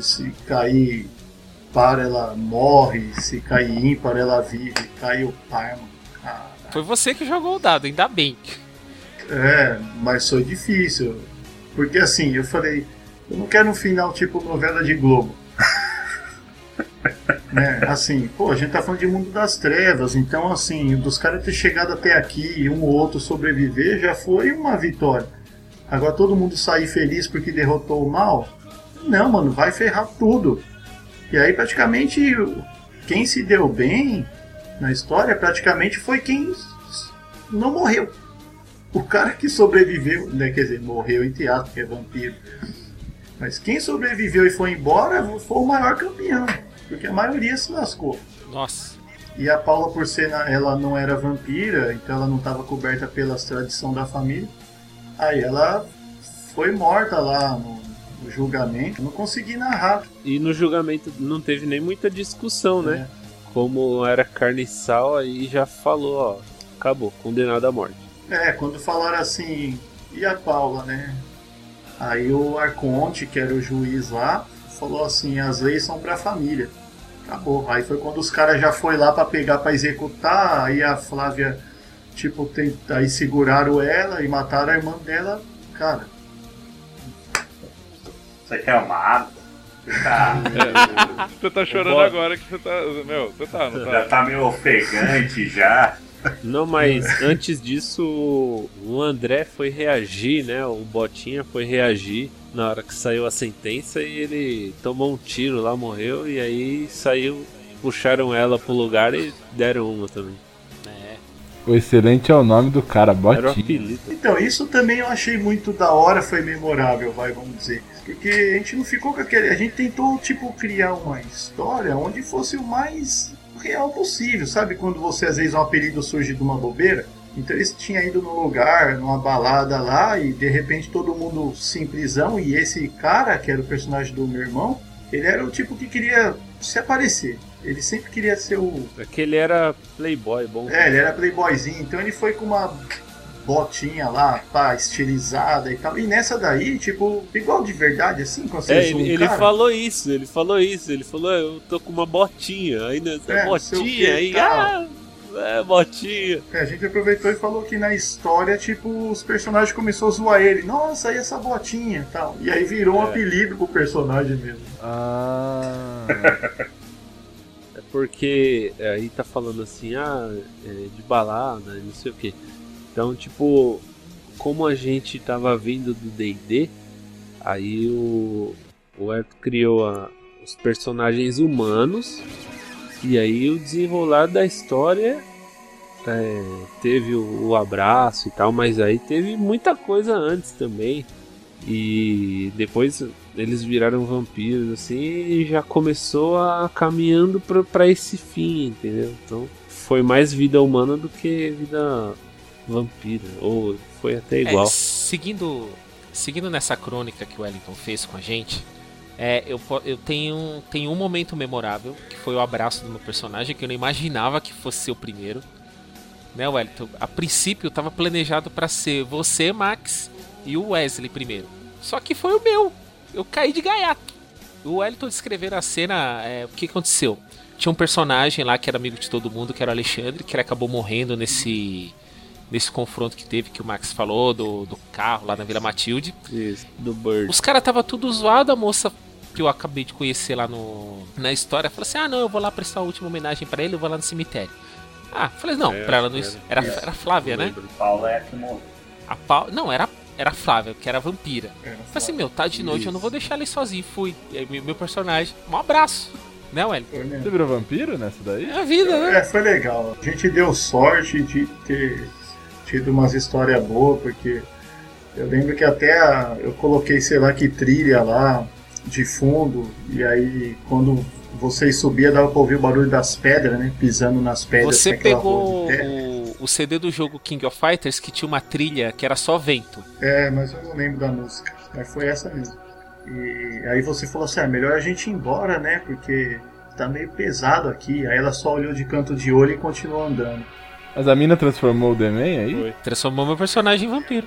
Se cair par, ela morre. Se cair ímpar, ela vive. Caiu par, mano. Cara. Foi você que jogou o dado, ainda bem. É, mas foi difícil. Porque assim, eu falei, eu não quero um final tipo novela de Globo. <laughs> né? Assim, pô, a gente tá falando de mundo das trevas, então assim, dos caras ter chegado até aqui e um ou outro sobreviver já foi uma vitória. Agora todo mundo sair feliz porque derrotou o mal? Não, mano, vai ferrar tudo. E aí praticamente quem se deu bem na história praticamente foi quem não morreu. O cara que sobreviveu, né, quer dizer, morreu entre aspas, porque é vampiro. Mas quem sobreviveu e foi embora foi o maior campeão. Porque a maioria se lascou. Nossa. E a Paula, por ser ela não era vampira, então ela não estava coberta pelas tradições da família. Aí ela foi morta lá no, no julgamento. Não consegui narrar. E no julgamento não teve nem muita discussão, né? É. Como era carne e sal, aí já falou, ó, acabou, condenado à morte. É, quando falaram assim, e a Paula, né? Aí o Arconte, que era o juiz lá, falou assim, as leis são pra família. Acabou. Aí foi quando os caras já foi lá pra pegar pra executar, aí a Flávia, tipo, tem, aí seguraram ela e mataram a irmã dela. Cara, Você quer uma água? <laughs> Você tá, Você tá chorando agora que você tá. Meu, você tá, não já tá? tá meio ofegante <laughs> já. Não, mas antes disso, o André foi reagir, né? O Botinha foi reagir na hora que saiu a sentença e ele tomou um tiro lá, morreu, e aí saiu, puxaram ela pro lugar e deram uma também. É. O excelente é o nome do cara, Era o Botinha. Então, isso também eu achei muito da hora, foi memorável, vai, vamos dizer. Porque a gente não ficou com aquele. A gente tentou, tipo, criar uma história onde fosse o mais real possível, sabe? Quando você, às vezes, um apelido surge de uma bobeira. Então eles tinham ido num lugar, numa balada lá, e de repente todo mundo simplesão, e esse cara, que era o personagem do meu irmão, ele era o tipo que queria se aparecer. Ele sempre queria ser o, Aquele era playboy, bom. é, ele era playboyzinho, então ele foi com uma botinha lá, pá, estilizada e tal. E nessa daí, tipo, igual de verdade, assim, quando você É, zoa ele, um ele falou isso, ele falou isso, ele falou, eu tô com uma botinha, aí nessa É, sei o botinha, aí, ah, É, botinha. É, a gente aproveitou e falou que na história, tipo, os personagens começaram a zoar ele. Nossa, e essa botinha e tal. E aí virou um É. apelido pro personagem mesmo. Ah. <laughs> É porque aí tá falando assim, ah, é, de balada, não sei o que. Então, tipo, como a gente tava vindo do D&D, aí o, o Herto criou a- os personagens humanos e aí o desenrolar da história é, teve o, o abraço e tal, mas aí teve muita coisa antes também. E depois eles viraram vampiros assim e já começou a caminhando pra esse fim, entendeu? Então foi mais vida humana do que vida vampira, ou foi até igual. É, seguindo, seguindo nessa crônica que o Wellington fez com a gente, é, eu, eu tenho, tenho um momento memorável, que foi o abraço do meu personagem, que eu não imaginava que fosse ser o primeiro. Né, Wellington? A princípio estava planejado para ser você, Max, e o Wesley primeiro. Só que foi o meu. Eu caí de gaiato. O Wellington descrever a cena, é, o que aconteceu? Tinha um personagem lá que era amigo de todo mundo, que era o Alexandre, que ele acabou morrendo nesse nesse confronto que teve, que o Max falou, do, do carro lá na Vila Matilde. Isso, do Bird. Os caras tava tudo zoado, a moça que eu acabei de conhecer lá no, na história falou assim: ah, não, eu vou lá prestar a última homenagem pra ele, eu vou lá no cemitério. Ah, falei, não, É, pra ela não. era- Era, isso. era a Flávia, né? Paulo é a que morreu. A Pau... Não, era, era a Flávia, que era a vampira. Era Falei assim, meu, tá de noite, eu não Isso. vou deixar ele sozinho. Fui. E aí, meu meu personagem, um abraço. Né? Foi mesmo. Você virou vampiro nessa daí? É a vida, né? É, foi legal. A gente deu sorte de ter tido umas histórias boas, porque eu lembro que até a- eu coloquei, sei lá, que trilha lá de fundo, e aí quando vocês subiam dava pra ouvir o barulho das pedras, né? Pisando nas pedras. Você aquela pegou o, o CD do jogo King of Fighters que tinha uma trilha que era só vento. É, mas eu não lembro da música. Mas foi essa mesmo. E aí você falou assim, ah, melhor a gente ir embora, né? Porque tá meio pesado aqui. Aí ela só olhou de canto de olho e continuou andando. Mas a mina transformou o Demen aí? Foi. Transformou meu personagem em vampiro.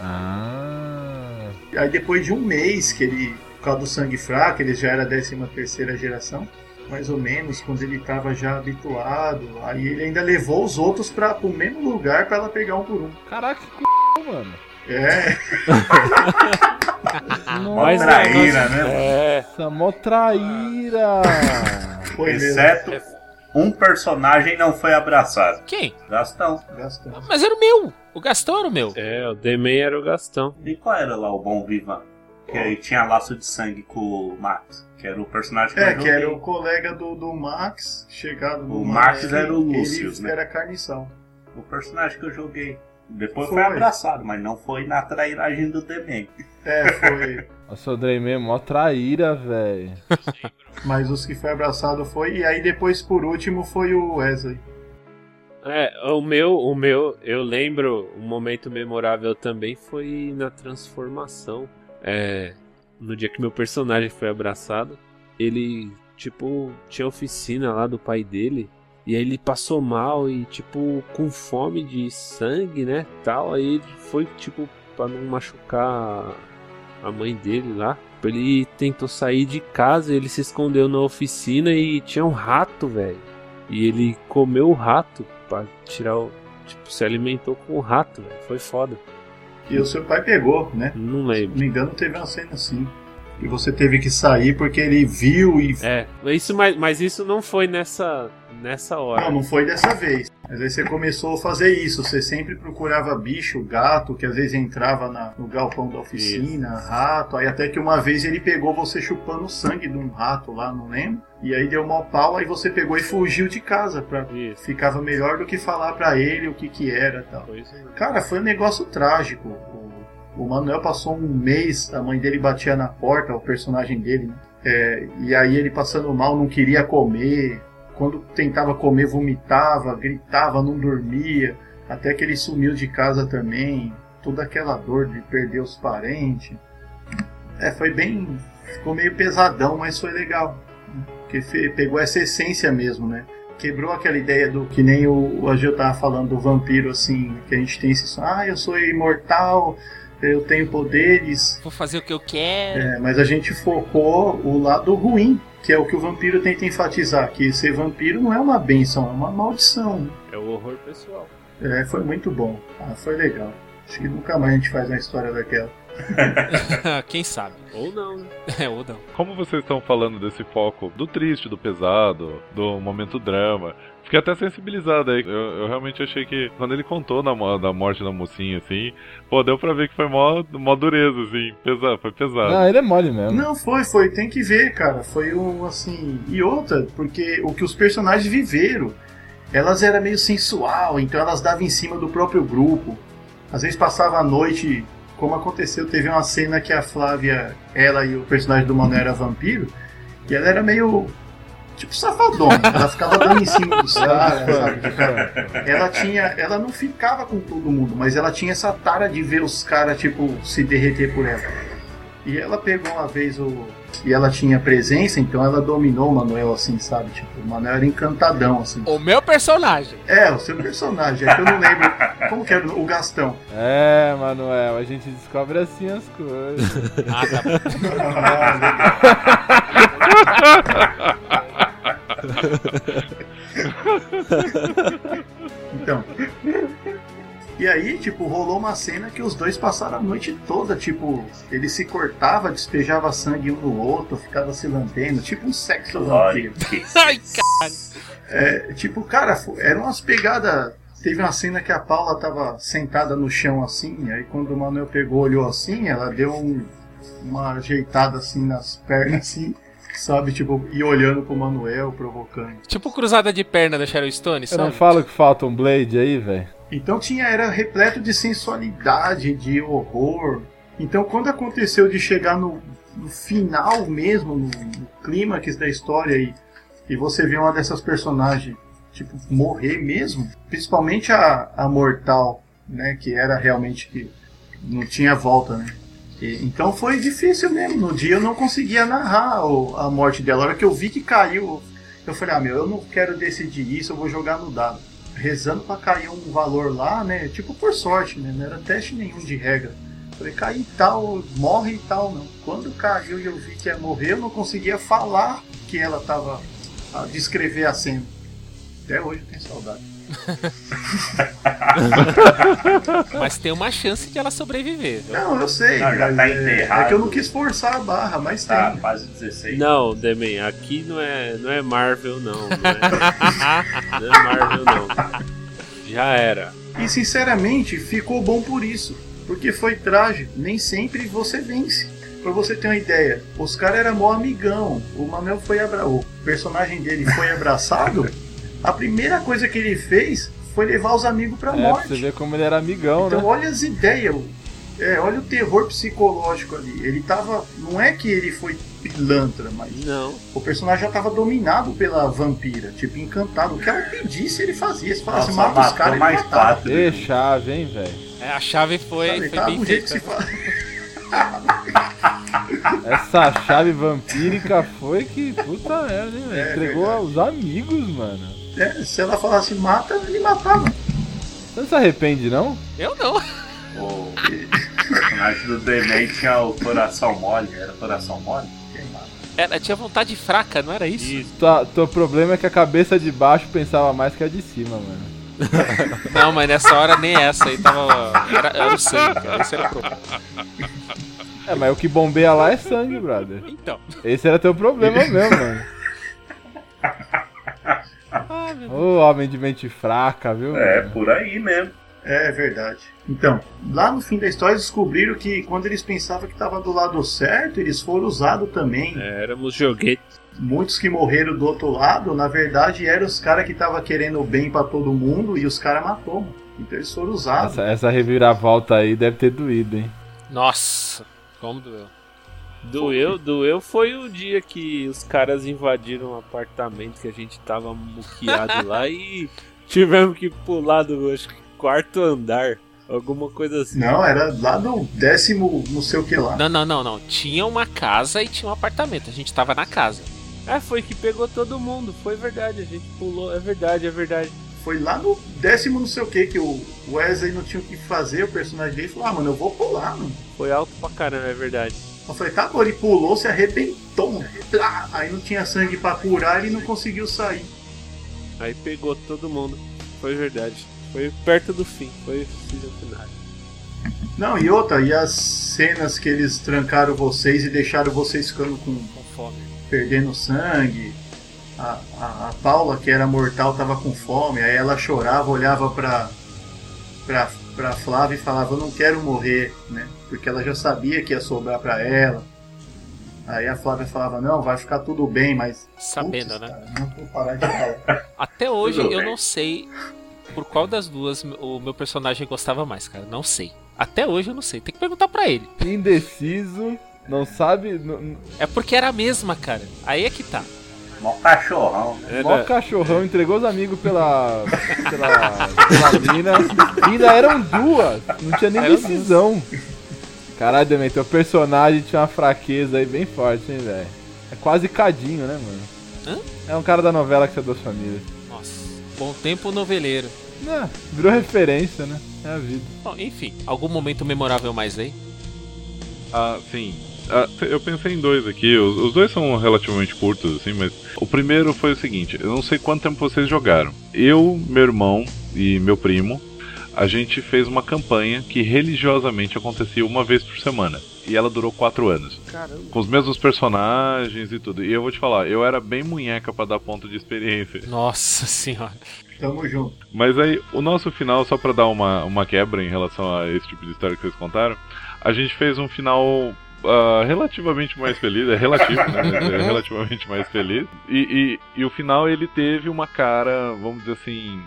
Ah. Aí depois de um mês que ele, por causa do sangue fraco, ele já era a 13 terceira geração, mais ou menos, quando ele estava já habituado, aí ele ainda levou os outros para o mesmo lugar para ela pegar um por um. Caraca, que c... mano. É, <laughs> Mas traíra, né? É, Essa mó traíra. foi mesmo. Exceto um personagem não foi abraçado. Quem? Gastão. Gastando. Mas era o meu. O Gastão era o meu. é, o Demen era o Gastão. E qual era lá o bom Vivan? Que aí tinha laço de sangue com o Max, que era o personagem que É, que era o colega do, do Max, chegado no O Max era o ele Lúcius, né? era carnição. o personagem que eu joguei. Depois Foi. foi, abraçado, mas não foi na trairagem do Demen. É, foi. <laughs> Nossa, o Demen é mó traíra, velho. <laughs> Mas os que foi abraçado foi. E aí depois, por último, foi o Wesley. É, o meu, o meu, eu lembro, um momento memorável também foi na transformação. É, no dia que meu personagem foi abraçado, ele, tipo, tinha oficina lá do pai dele. E aí ele passou mal e, tipo, com fome de sangue, né, tal. Aí ele foi, tipo, pra não machucar a mãe dele lá. Ele tentou sair de casa, ele se escondeu na oficina e tinha um rato, velho. E ele comeu o rato pra tirar o. Tipo, se alimentou com o rato, velho. Foi foda. E o seu pai pegou, né? Não Se lembro. não me engano, teve uma cena assim. E você teve que sair porque ele viu e. É, isso, mas, mas isso não foi nessa, nessa hora. Não, não foi dessa vez. Mas aí você começou a fazer isso. Você sempre procurava bicho, gato, que às vezes entrava na- no galpão da oficina, rato. Aí até que uma vez ele pegou você chupando o sangue de um rato lá, não lembro. E aí deu mau pau, aí você pegou e fugiu de casa. Pra... Isso. Ficava melhor do que falar pra ele o que que era e tal. Foi isso. Cara, foi um negócio trágico. O, o Manuel passou um mês, a mãe dele batia na porta, o personagem dele, né? É, e aí ele passando mal, não queria comer. Quando tentava comer, vomitava, gritava, não dormia. Até que ele sumiu de casa também. Toda aquela dor de perder os parentes. É, foi bem. Ficou meio pesadão, mas foi legal. né? Porque pegou essa essência mesmo, né? quebrou aquela ideia do que nem o, o Agil tava falando do vampiro, assim, que a gente tem esse sonho, ah, eu sou imortal, eu tenho poderes, Vou fazer o que eu quero. é, mas a gente focou o lado ruim, que é o que o vampiro tenta enfatizar, que ser vampiro não é uma benção, é uma maldição. É o horror pessoal. É, foi muito bom. Ah, foi legal. Acho que nunca mais a gente faz uma história daquela. <laughs> Quem sabe? Ou não, né? É, ou não. Como vocês estão falando desse foco do triste, do pesado, do momento drama, fiquei até sensibilizado aí. Eu, eu realmente achei que quando ele contou da, mo- da morte da mocinha, assim, pô, deu pra ver que foi mó, mó dureza, assim, pesado, foi pesado. Não, ele é mole mesmo. Não, foi, foi. Tem que ver, cara. Foi um, assim... E outra, porque o que os personagens viveram, elas eram meio sensual, então elas davam em cima do próprio grupo. Às vezes passava a noite, como aconteceu, teve uma cena que a Flávia, ela e o personagem do Mano era vampiro, e ela era meio... Tipo, safadona. Ela ficava dando em cima dos <laughs> caras, sabe? Ela tinha. Ela não ficava com todo mundo, mas ela tinha essa tara de ver os caras, tipo, se derreter por ela. E ela pegou uma vez o. E ela tinha presença, então ela dominou o Manuel, assim, sabe? Tipo, o Manuel era encantadão, assim. O meu personagem. É, o seu personagem, é que eu não lembro. Como que era o Gastão? É, Manuel, a gente descobre assim as coisas. <laughs> Ah, tá bom. <laughs> Então. E aí, tipo, rolou uma cena que os dois passaram a noite toda, tipo, ele se cortava, despejava sangue um no outro, ficava se lambendo, tipo um sexo vampiro. <laughs> Ai, cara. É, tipo, cara, eram umas pegadas. Teve uma cena que a Paula tava sentada no chão assim, aí quando o Manuel pegou, olhou assim, ela deu um- uma ajeitada assim nas pernas, assim, sabe? Tipo, e olhando pro Manuel, provocando. Tipo cruzada de perna da Sharon Stone, Eu não sabe? falo que falta um Blade aí, velho. Então tinha, era repleto de sensualidade, de horror. Então quando aconteceu de chegar no, no final mesmo, no, no clímax da história e, e você vê uma dessas personagens, tipo, morrer mesmo, principalmente a, a mortal, né, que era realmente que não tinha volta, né. E- então foi difícil mesmo. No dia eu não conseguia narrar o- a morte dela. A hora que eu vi que caiu, eu falei, ah meu, eu não quero decidir isso, eu vou jogar no dado rezando pra cair um valor lá, né? Tipo por sorte, né? Não era teste nenhum de regra. Falei, cair tal, morre e tal, não. Quando caiu e eu vi que ia morrer, eu não conseguia falar que ela tava a descrever a cena. Até hoje eu tenho saudade. <laughs> Mas tem uma chance de ela sobreviver. viu? Não, eu sei. Não, já tá é, enterrado. é que eu não quis forçar a barra, mas Tá, tem. quase 16. Não, Demen, aqui não é, não é Marvel, não. Não é, <laughs> não é Marvel, não. Já era. E sinceramente, ficou bom por isso. Porque foi trágico. Nem sempre você vence. Pra você ter uma ideia, os caras eram mó amigão. O Manuel foi abra... O personagem dele foi abraçado. <laughs> A primeira coisa que ele fez foi levar os amigos pra É, pra morte. você ver como ele era amigão, Então né? olha as ideias. É, olha o terror psicológico ali. Ele tava. Não é que ele foi pilantra, mas Não. o personagem já tava dominado pela vampira, tipo, encantado. O que ela pedisse, ele fazia. Se falasse, Nossa, mata os caras, ele mais matava. quatro. Ê, chave, hein, velho. É, a chave foi, Sabe, foi tá bem do jeito que se feita. fala. <laughs> Essa chave vampírica foi que. Puta merda, hein, velho. É Entregou verdade. aos amigos, mano. É, se ela falasse mata, ele matava. Você não se arrepende, não? Eu não. O personagem do Demen tinha o coração mole, era coração mole? Ela tinha vontade fraca, não era isso? Isso. Tua, teu problema é que a cabeça de baixo pensava mais que a de cima, mano. <laughs> Não, mas nessa hora nem essa aí tava. Era, era o sangue, cara. Esse era o problema. É, mas o que bombeia lá é sangue, brother. Então. Esse era teu problema mesmo, mano. Ô, homem de mente fraca, viu? É, por aí mesmo. É verdade. Então, lá no fim da história descobriram que quando eles pensavam que estava do lado certo, eles foram usados também. É, éramos joguetes. Muitos que morreram do outro lado, na verdade, eram os caras que estavam querendo o bem pra todo mundo e os caras matou. Então eles foram usados. Essa, essa reviravolta aí deve ter doído, hein? Nossa, como doeu. Doeu, doeu foi o dia que os caras invadiram um apartamento que a gente tava muqueado lá e tivemos que pular do acho que, quarto andar. Alguma coisa assim. Não, era lá no décimo não sei o que lá. Não, não, não, não. Tinha uma casa e tinha um apartamento. A gente tava na casa. É, foi que pegou todo mundo. Foi verdade, a gente pulou. É verdade, é verdade. Foi lá no décimo não sei o que que o Wesley não tinha o que fazer, o personagem dele falou, ah, mano, eu vou pular, mano. Foi alto pra caramba, é verdade. Eu falei, tá bom, ele pulou, se arrebentou. Plá! Aí não tinha sangue pra curar, ele não conseguiu sair. Aí pegou todo mundo. foi verdade. Foi perto do fim, foi season final. Não, e outra, e as cenas que eles trancaram vocês e deixaram vocês ficando com. Com fome. perdendo sangue. A, a, a Paula, que era mortal, tava com fome, aí ela chorava, olhava pra, pra, pra Flávia e falava, eu não quero morrer, né? Porque ela já sabia que ia sobrar pra ela. Aí a Flávia falava, não, vai ficar tudo bem, mas. Sabendo, Putz, né? cara, não vou parar de falar. <laughs> Até hoje Tudo eu bem. não sei por qual das duas o meu personagem gostava mais, cara. Não sei. Até hoje eu não sei. Tem que perguntar pra ele. Indeciso, não sabe. Não, É porque era a mesma, cara. Aí é que tá. Mó cachorrão. né? mó cachorrão, entregou os amigos pela. pela. pela mina. E ainda eram duas. Não tinha nem Eram decisão. Caralho, Demen, teu personagem tinha uma fraqueza aí bem forte, hein, velho. É quase cadinho, né, mano? Hã? É um cara da novela que é duas famílias. Nossa. Bom tempo noveleiro. Não, virou referência, né? É a vida. Bom, enfim. Algum momento memorável mais aí? Ah, sim. Ah, eu pensei em dois aqui. Os, os dois são relativamente curtos, assim, mas o primeiro foi o seguinte: eu não sei quanto tempo vocês jogaram. Eu, meu irmão e meu primo, a gente fez uma campanha que religiosamente acontecia uma vez por semana. E ela durou quatro anos. Caramba. Com os mesmos personagens e tudo. E eu vou te falar, eu era bem munheca pra dar ponto de experiência. Nossa senhora. Tamo junto. Mas aí, o nosso final, só pra dar uma, uma quebra em relação a esse tipo de história que vocês contaram, a gente fez um final ah, relativamente mais feliz, é relativo, né? mas É relativamente mais feliz. E, e, e o final ele teve uma cara, vamos dizer assim.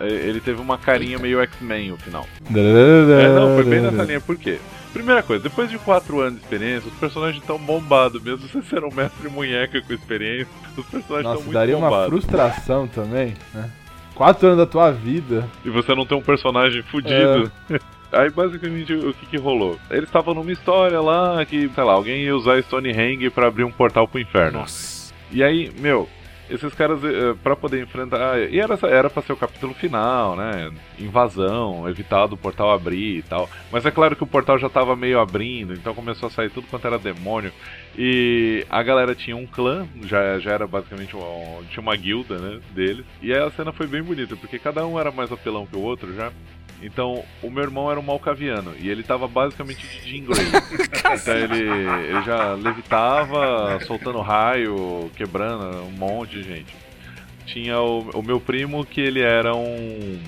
Ele teve uma carinha meio X-Men o final. É, não, foi bem nessa linha, por quê? Primeira coisa, depois de 4 anos de experiência, os personagens estão bombados, mesmo você ser um mestre munheca com experiência, os personagens estão muito daria uma bombados. frustração também, né? Quatro anos da tua vida. e você não tem um personagem fudido. <laughs> Aí basicamente o que, que rolou? Eles estavam numa história lá que, sei lá, alguém ia usar Stonehenge pra abrir um portal pro inferno. Nossa. E aí, meu, esses caras, eh, pra poder enfrentar. E era, era pra ser o capítulo final, né? Invasão, evitar do portal abrir e tal. Mas é claro que o portal já tava meio abrindo, então começou a sair tudo quanto era demônio. E a galera tinha um clã, já, já era basicamente um, tinha uma guilda, né? Deles. E aí a cena foi bem bonita, porque cada um era mais apelão que o outro já. Então, o meu irmão era um malcaviano e ele tava basicamente de Jean Grey. <laughs> então ele, ele já levitava, soltando raio, quebrando um monte de gente. Tinha o, o meu primo que ele era um.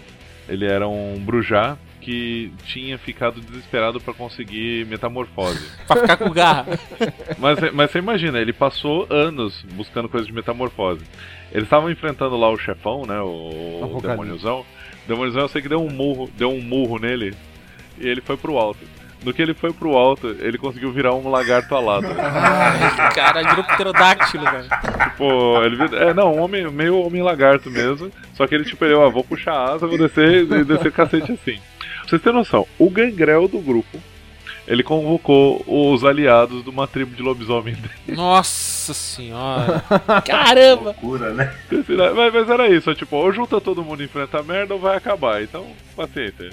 Ele era um brujá que tinha ficado desesperado pra conseguir metamorfose. <laughs> Pra ficar com garra. Mas, mas você imagina, ele passou anos buscando coisas de metamorfose. Eles estavam enfrentando lá o chefão, né? O, o demôniozão. O demôniozão eu sei que deu um murro, deu um murro nele e ele foi pro alto. No que ele foi pro alto, ele conseguiu virar um lagarto alado. <laughs> Ai, cara, virou pterodáctilo, velho. tipo, ele vir- é não, um homem, meio homem lagarto mesmo. Só que ele tipo, ele, ó, vou puxar a asa, vou descer e descer cacete assim. Pra vocês terem noção, o gangrel do grupo, ele convocou os aliados de uma tribo de lobisomem Nossa senhora. <laughs> Caramba. Loucura, né? Mas, mas era isso, ó, tipo, ou junta todo mundo e enfrenta a merda ou vai acabar. Então, paciência.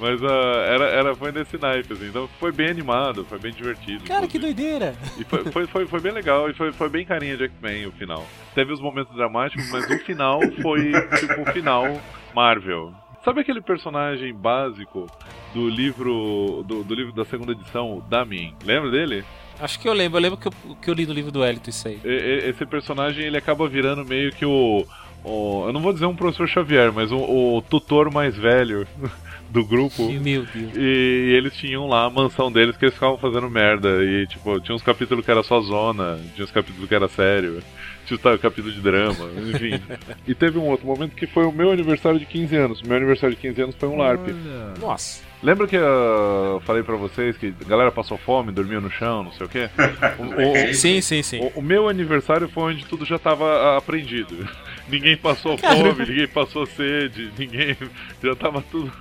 Mas ah, era, era, foi nesse naipe, assim. Então foi bem animado, foi bem divertido. Cara, que inclusive. doideira. E foi, foi, foi, foi bem legal e foi, foi bem carinha de X-Men o final. Teve os momentos dramáticos, mas o final foi tipo o final Marvel. Sabe aquele personagem básico do livro do, do livro da segunda edição, o Damien? Lembra dele? Acho que eu lembro. Eu lembro que eu, que eu li no livro do Elito isso aí. E- e- Esse personagem ele acaba virando meio que o, o- eu não vou dizer um professor Xavier, mas o, o tutor mais velho <laughs> do grupo. Meu Deus. E eles tinham lá a mansão deles que eles ficavam fazendo merda. E, tipo, tinha uns capítulos que era só zona, tinha uns capítulos que era sério, tinha os capítulos de drama, enfim. e teve um outro momento que foi o meu aniversário de 15 anos. Meu aniversário de 15 anos foi um LARP. Nossa. Lembra que eu falei pra vocês que a galera passou fome, dormiu no chão, não sei o quê? <laughs> O- o- Sim, sim, sim. o, o meu aniversário foi onde tudo já tava ah, aprendido. Ninguém passou fome, ninguém passou sede, ninguém. Já tava tudo.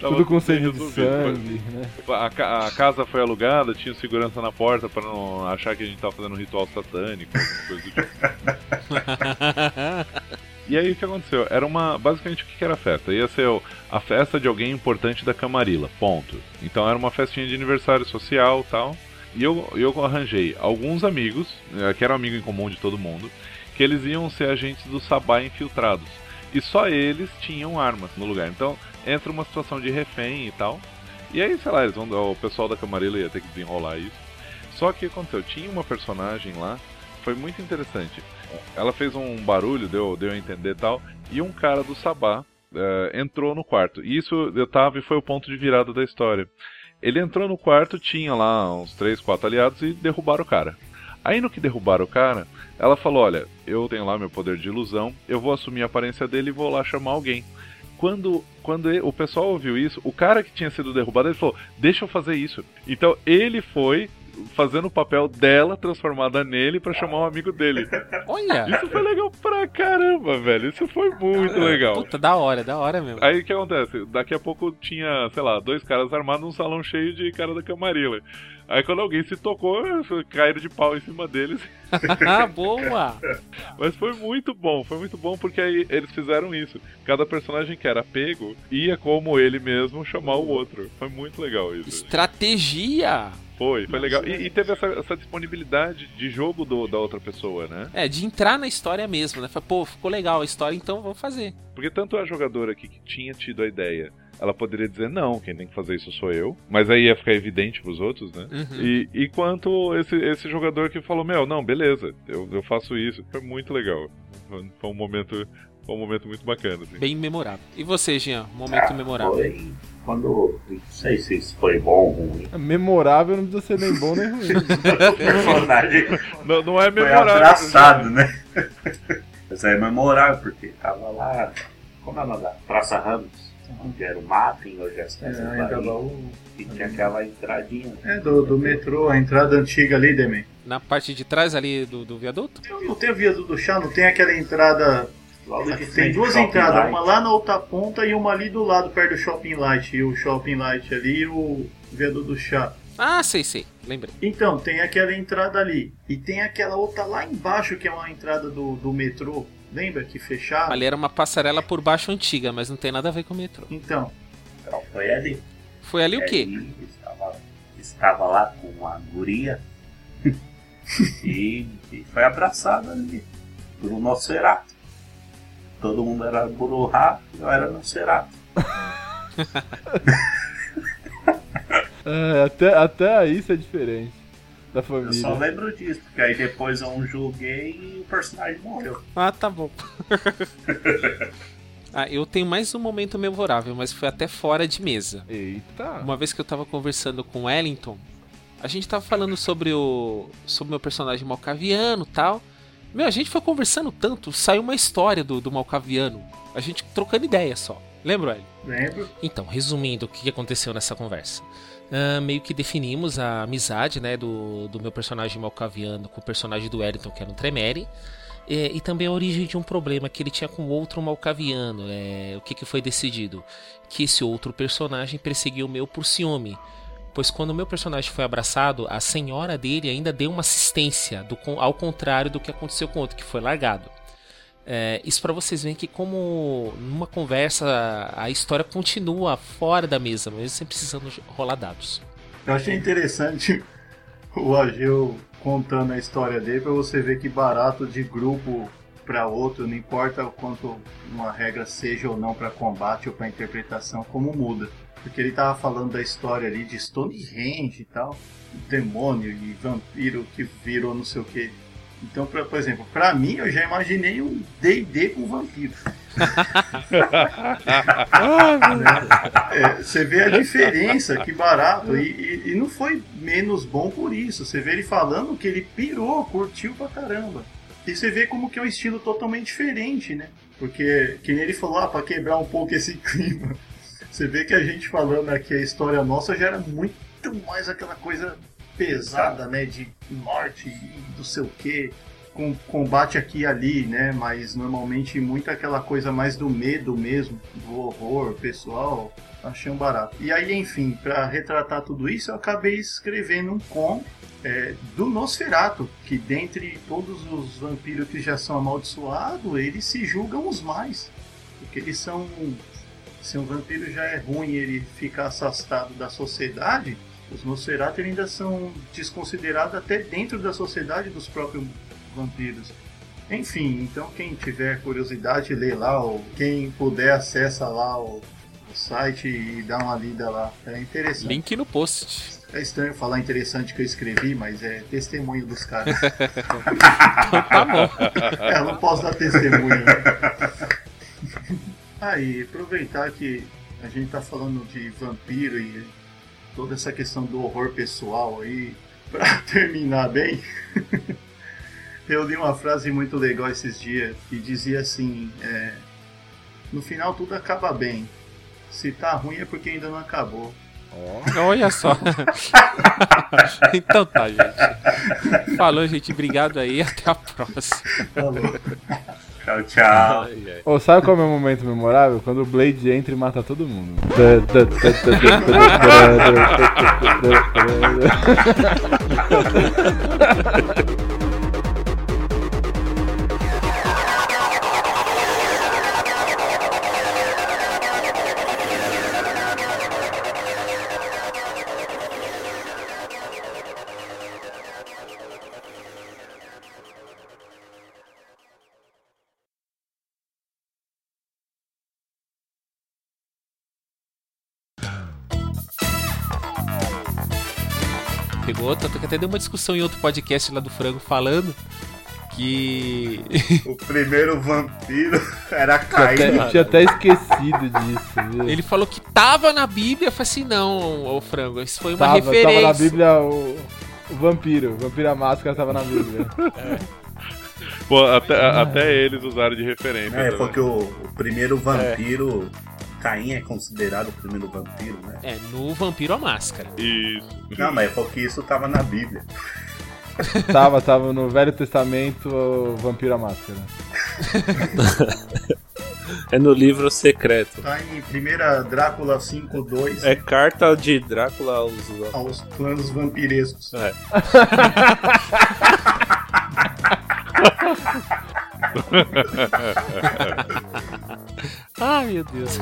tava Tudo com sede de sangue, né? A, a casa foi alugada, tinha segurança na porta pra não achar que a gente tava fazendo um ritual satânico, alguma coisa do tipo. <laughs> E aí o que aconteceu? Era uma. Basicamente o que era a festa? Ia ser a festa de alguém importante da Camarilla. Ponto. Então era uma festinha de aniversário social tal. E eu, eu arranjei alguns amigos, eh, que eram amigo em comum de todo mundo, que eles iam ser agentes do Sabá infiltrados. e só eles tinham armas no lugar. Então entra uma situação de refém e tal. E aí, sei lá, eles vão, o pessoal da Camarilla ia ter que desenrolar isso. Só que o que aconteceu? Tinha uma personagem lá, foi muito interessante. Ela fez um barulho, deu, deu a entender tal, e um cara do Sabá eh, entrou no quarto. E isso eu tava e foi o ponto de virada da história. Ele entrou no quarto, tinha lá uns 3, 4 aliados e derrubaram o cara. Aí no que derrubaram o cara, ela falou: Olha, eu tenho lá meu poder de ilusão, eu vou assumir a aparência dele e vou lá chamar alguém. Quando, quando ele- o pessoal ouviu isso, o cara que tinha sido derrubado, ele falou: Deixa eu fazer isso. Então ele foi fazendo o papel dela transformada nele pra chamar um amigo dele. Olha! Isso foi legal pra caramba, velho. Isso foi muito legal. Puta, da hora, da hora mesmo. Aí o que acontece? Daqui a pouco tinha, sei lá, dois caras armados num salão cheio de cara da camarila. Aí quando alguém se tocou, caíram de pau em cima deles. Ah, <laughs> boa! Mas foi muito bom, foi muito bom porque aí eles fizeram isso. Cada personagem que era pego ia como ele mesmo chamar o outro. Foi muito legal isso. Estratégia! Foi, foi legal. E, e teve essa, essa disponibilidade de jogo do- da outra pessoa, né? É, de entrar na história mesmo, né? Fala, Pô, ficou legal a história, então vamos fazer. Porque tanto a jogadora aqui que tinha tido a ideia, ela poderia dizer não, quem tem que fazer isso sou eu, mas aí ia ficar evidente pros outros, né? Uhum. E, e quanto esse, esse jogador que falou, meu, não, beleza, eu, eu faço isso. Foi muito legal. Foi, foi um momento. Foi um momento muito bacana, assim. Bem memorável. E você, Jean? Momento Ah, memorável. Foi quando. Não sei se isso foi bom ou ruim. Memorável não precisa ser nem bom nem ruim. O <laughs> personagem Não, não é foi memorável. abraçado, né? <laughs> Mas é memorável, porque tava lá. Como é o nome da Praça Ramos? Onde era o mapping, hoje é a É, ainda o- E tinha aquela entradinha. É, do, do metrô, a entrada antiga ali, Demen. Na parte de trás ali do, do viaduto? Não tem a viaduto do chá, não tem aquela entrada. Tem duas entradas, uma lá na outra ponta e uma ali do lado, perto do Shopping Light. E o Shopping Light ali e o viaduto do chá. Ah, sei, sei. Lembrei. Então, tem aquela entrada ali. E tem aquela outra lá embaixo que é uma entrada do, do metrô. Lembra que fechava? Ali era uma passarela por baixo antiga, mas não tem nada a ver com o metrô. Então, Então foi ali. Foi ali o quê? Aí estava, estava lá com uma guria <laughs> e, e foi abraçado ali por um Nosferatu. Todo mundo era Bururá, eu era Nosferatu. <laughs> É, até, até aí isso é diferente da Eu só família. lembro disso, porque aí depois eu julguei e o personagem morreu. Ah, tá bom. <laughs> ah, eu tenho mais um momento memorável, mas foi até fora de mesa. Eita! Uma vez que eu tava conversando com o Wellington, a gente tava falando sobre o sobre o meu personagem malcaviano e tal. Meu, a gente foi conversando tanto, saiu uma história do, do malcaviano. A gente trocando ideia só. Lembra, Wellington? lembro. Então, resumindo o que aconteceu nessa conversa. Ah, meio que definimos a amizade né, do, do meu personagem malcaviano com o personagem do Wellington, que era um Tremere. É, e também a origem de um problema que ele tinha com outro malcaviano. É, o que, que foi decidido? Que esse outro personagem perseguiu o meu por ciúme. Pois quando o meu personagem foi abraçado, a senhora dele ainda deu uma assistência, do, ao contrário do que aconteceu com o outro, que foi largado. É, isso para vocês verem que como numa conversa a história continua fora da mesa, mesmo sem precisando rolar dados. Eu achei interessante <laughs> o Ageu contando a história dele pra você ver que barato de grupo pra outro, não importa o quanto uma regra seja ou não pra combate ou pra interpretação, como muda. Porque ele tava falando da história ali de Stonehenge e tal, demônio e vampiro que virou não sei o que. Então, pra, por exemplo, pra mim eu já imaginei um D&D com vampiro. <laughs> É, você vê a diferença, que barato. E, e- e não foi menos bom por isso. Você vê ele falando que ele pirou, curtiu pra caramba. E você vê como que é um estilo totalmente diferente, né? Porque, que nem ele falou, ah, pra quebrar um pouco esse <laughs> clima. Você vê que a gente falando aqui a história nossa já era muito mais aquela coisa pesada, né? De morte e não sei o que. Com combate aqui e ali, né? Mas normalmente muito aquela coisa mais do medo mesmo, do horror pessoal. Achei um barato. E aí, enfim, pra retratar tudo isso, eu acabei escrevendo um conto é, do Nosferato, que dentre todos os vampiros que já são amaldiçoados, eles se julgam os mais. Porque eles são. Se um vampiro já é ruim ele ficar afastado da sociedade, os Nosferatu ainda são desconsiderados até dentro da sociedade dos próprios vampiros. Enfim, então quem tiver curiosidade, lê lá, ou quem puder acessa lá o, o site e dá uma lida lá. É interessante. Link no post. É estranho falar interessante que eu escrevi, mas é testemunho dos caras. <laughs> tá bom. <laughs> É, eu não posso dar testemunho. Né? <laughs> Aí, aproveitar que a gente tá falando de vampiro e toda essa questão do horror pessoal aí, <laughs> pra terminar bem, <laughs> eu li uma frase muito legal esses dias que dizia assim: é, no final tudo acaba bem. Se tá ruim é porque ainda não acabou. Olha só. <laughs> então tá, gente. Falou, gente. Obrigado aí. Até a próxima. Falou. Tchau, tchau. Ai, ai. Ô, sabe qual é o meu momento memorável? Quando o Blade entra e mata todo mundo. <laughs> Pegou, tanto que até deu uma discussão em outro podcast lá do Frango falando que. O primeiro vampiro era <laughs> Tinha até, Caim. eu tinha até esquecido disso, viu? Ele falou que tava na Bíblia. Eu falei assim: não, ô Frango, isso foi uma tava, referência. tava na Bíblia o, o vampiro. O vampiro a máscara tava na Bíblia. Pô, até, até eles usaram de referência. É, né? porque o, o primeiro vampiro. Caim é considerado o primeiro vampiro, né? É, no Vampiro a Máscara. Isso. Não, mas é porque isso tava na Bíblia. <laughs> tava, tava no Velho Testamento o vampiro a máscara. <laughs> É no livro secreto. Tá em primeira Drácula 5.2 É carta de Drácula aos. aos planos vampirescos. É. <laughs> Ai, meu Deus.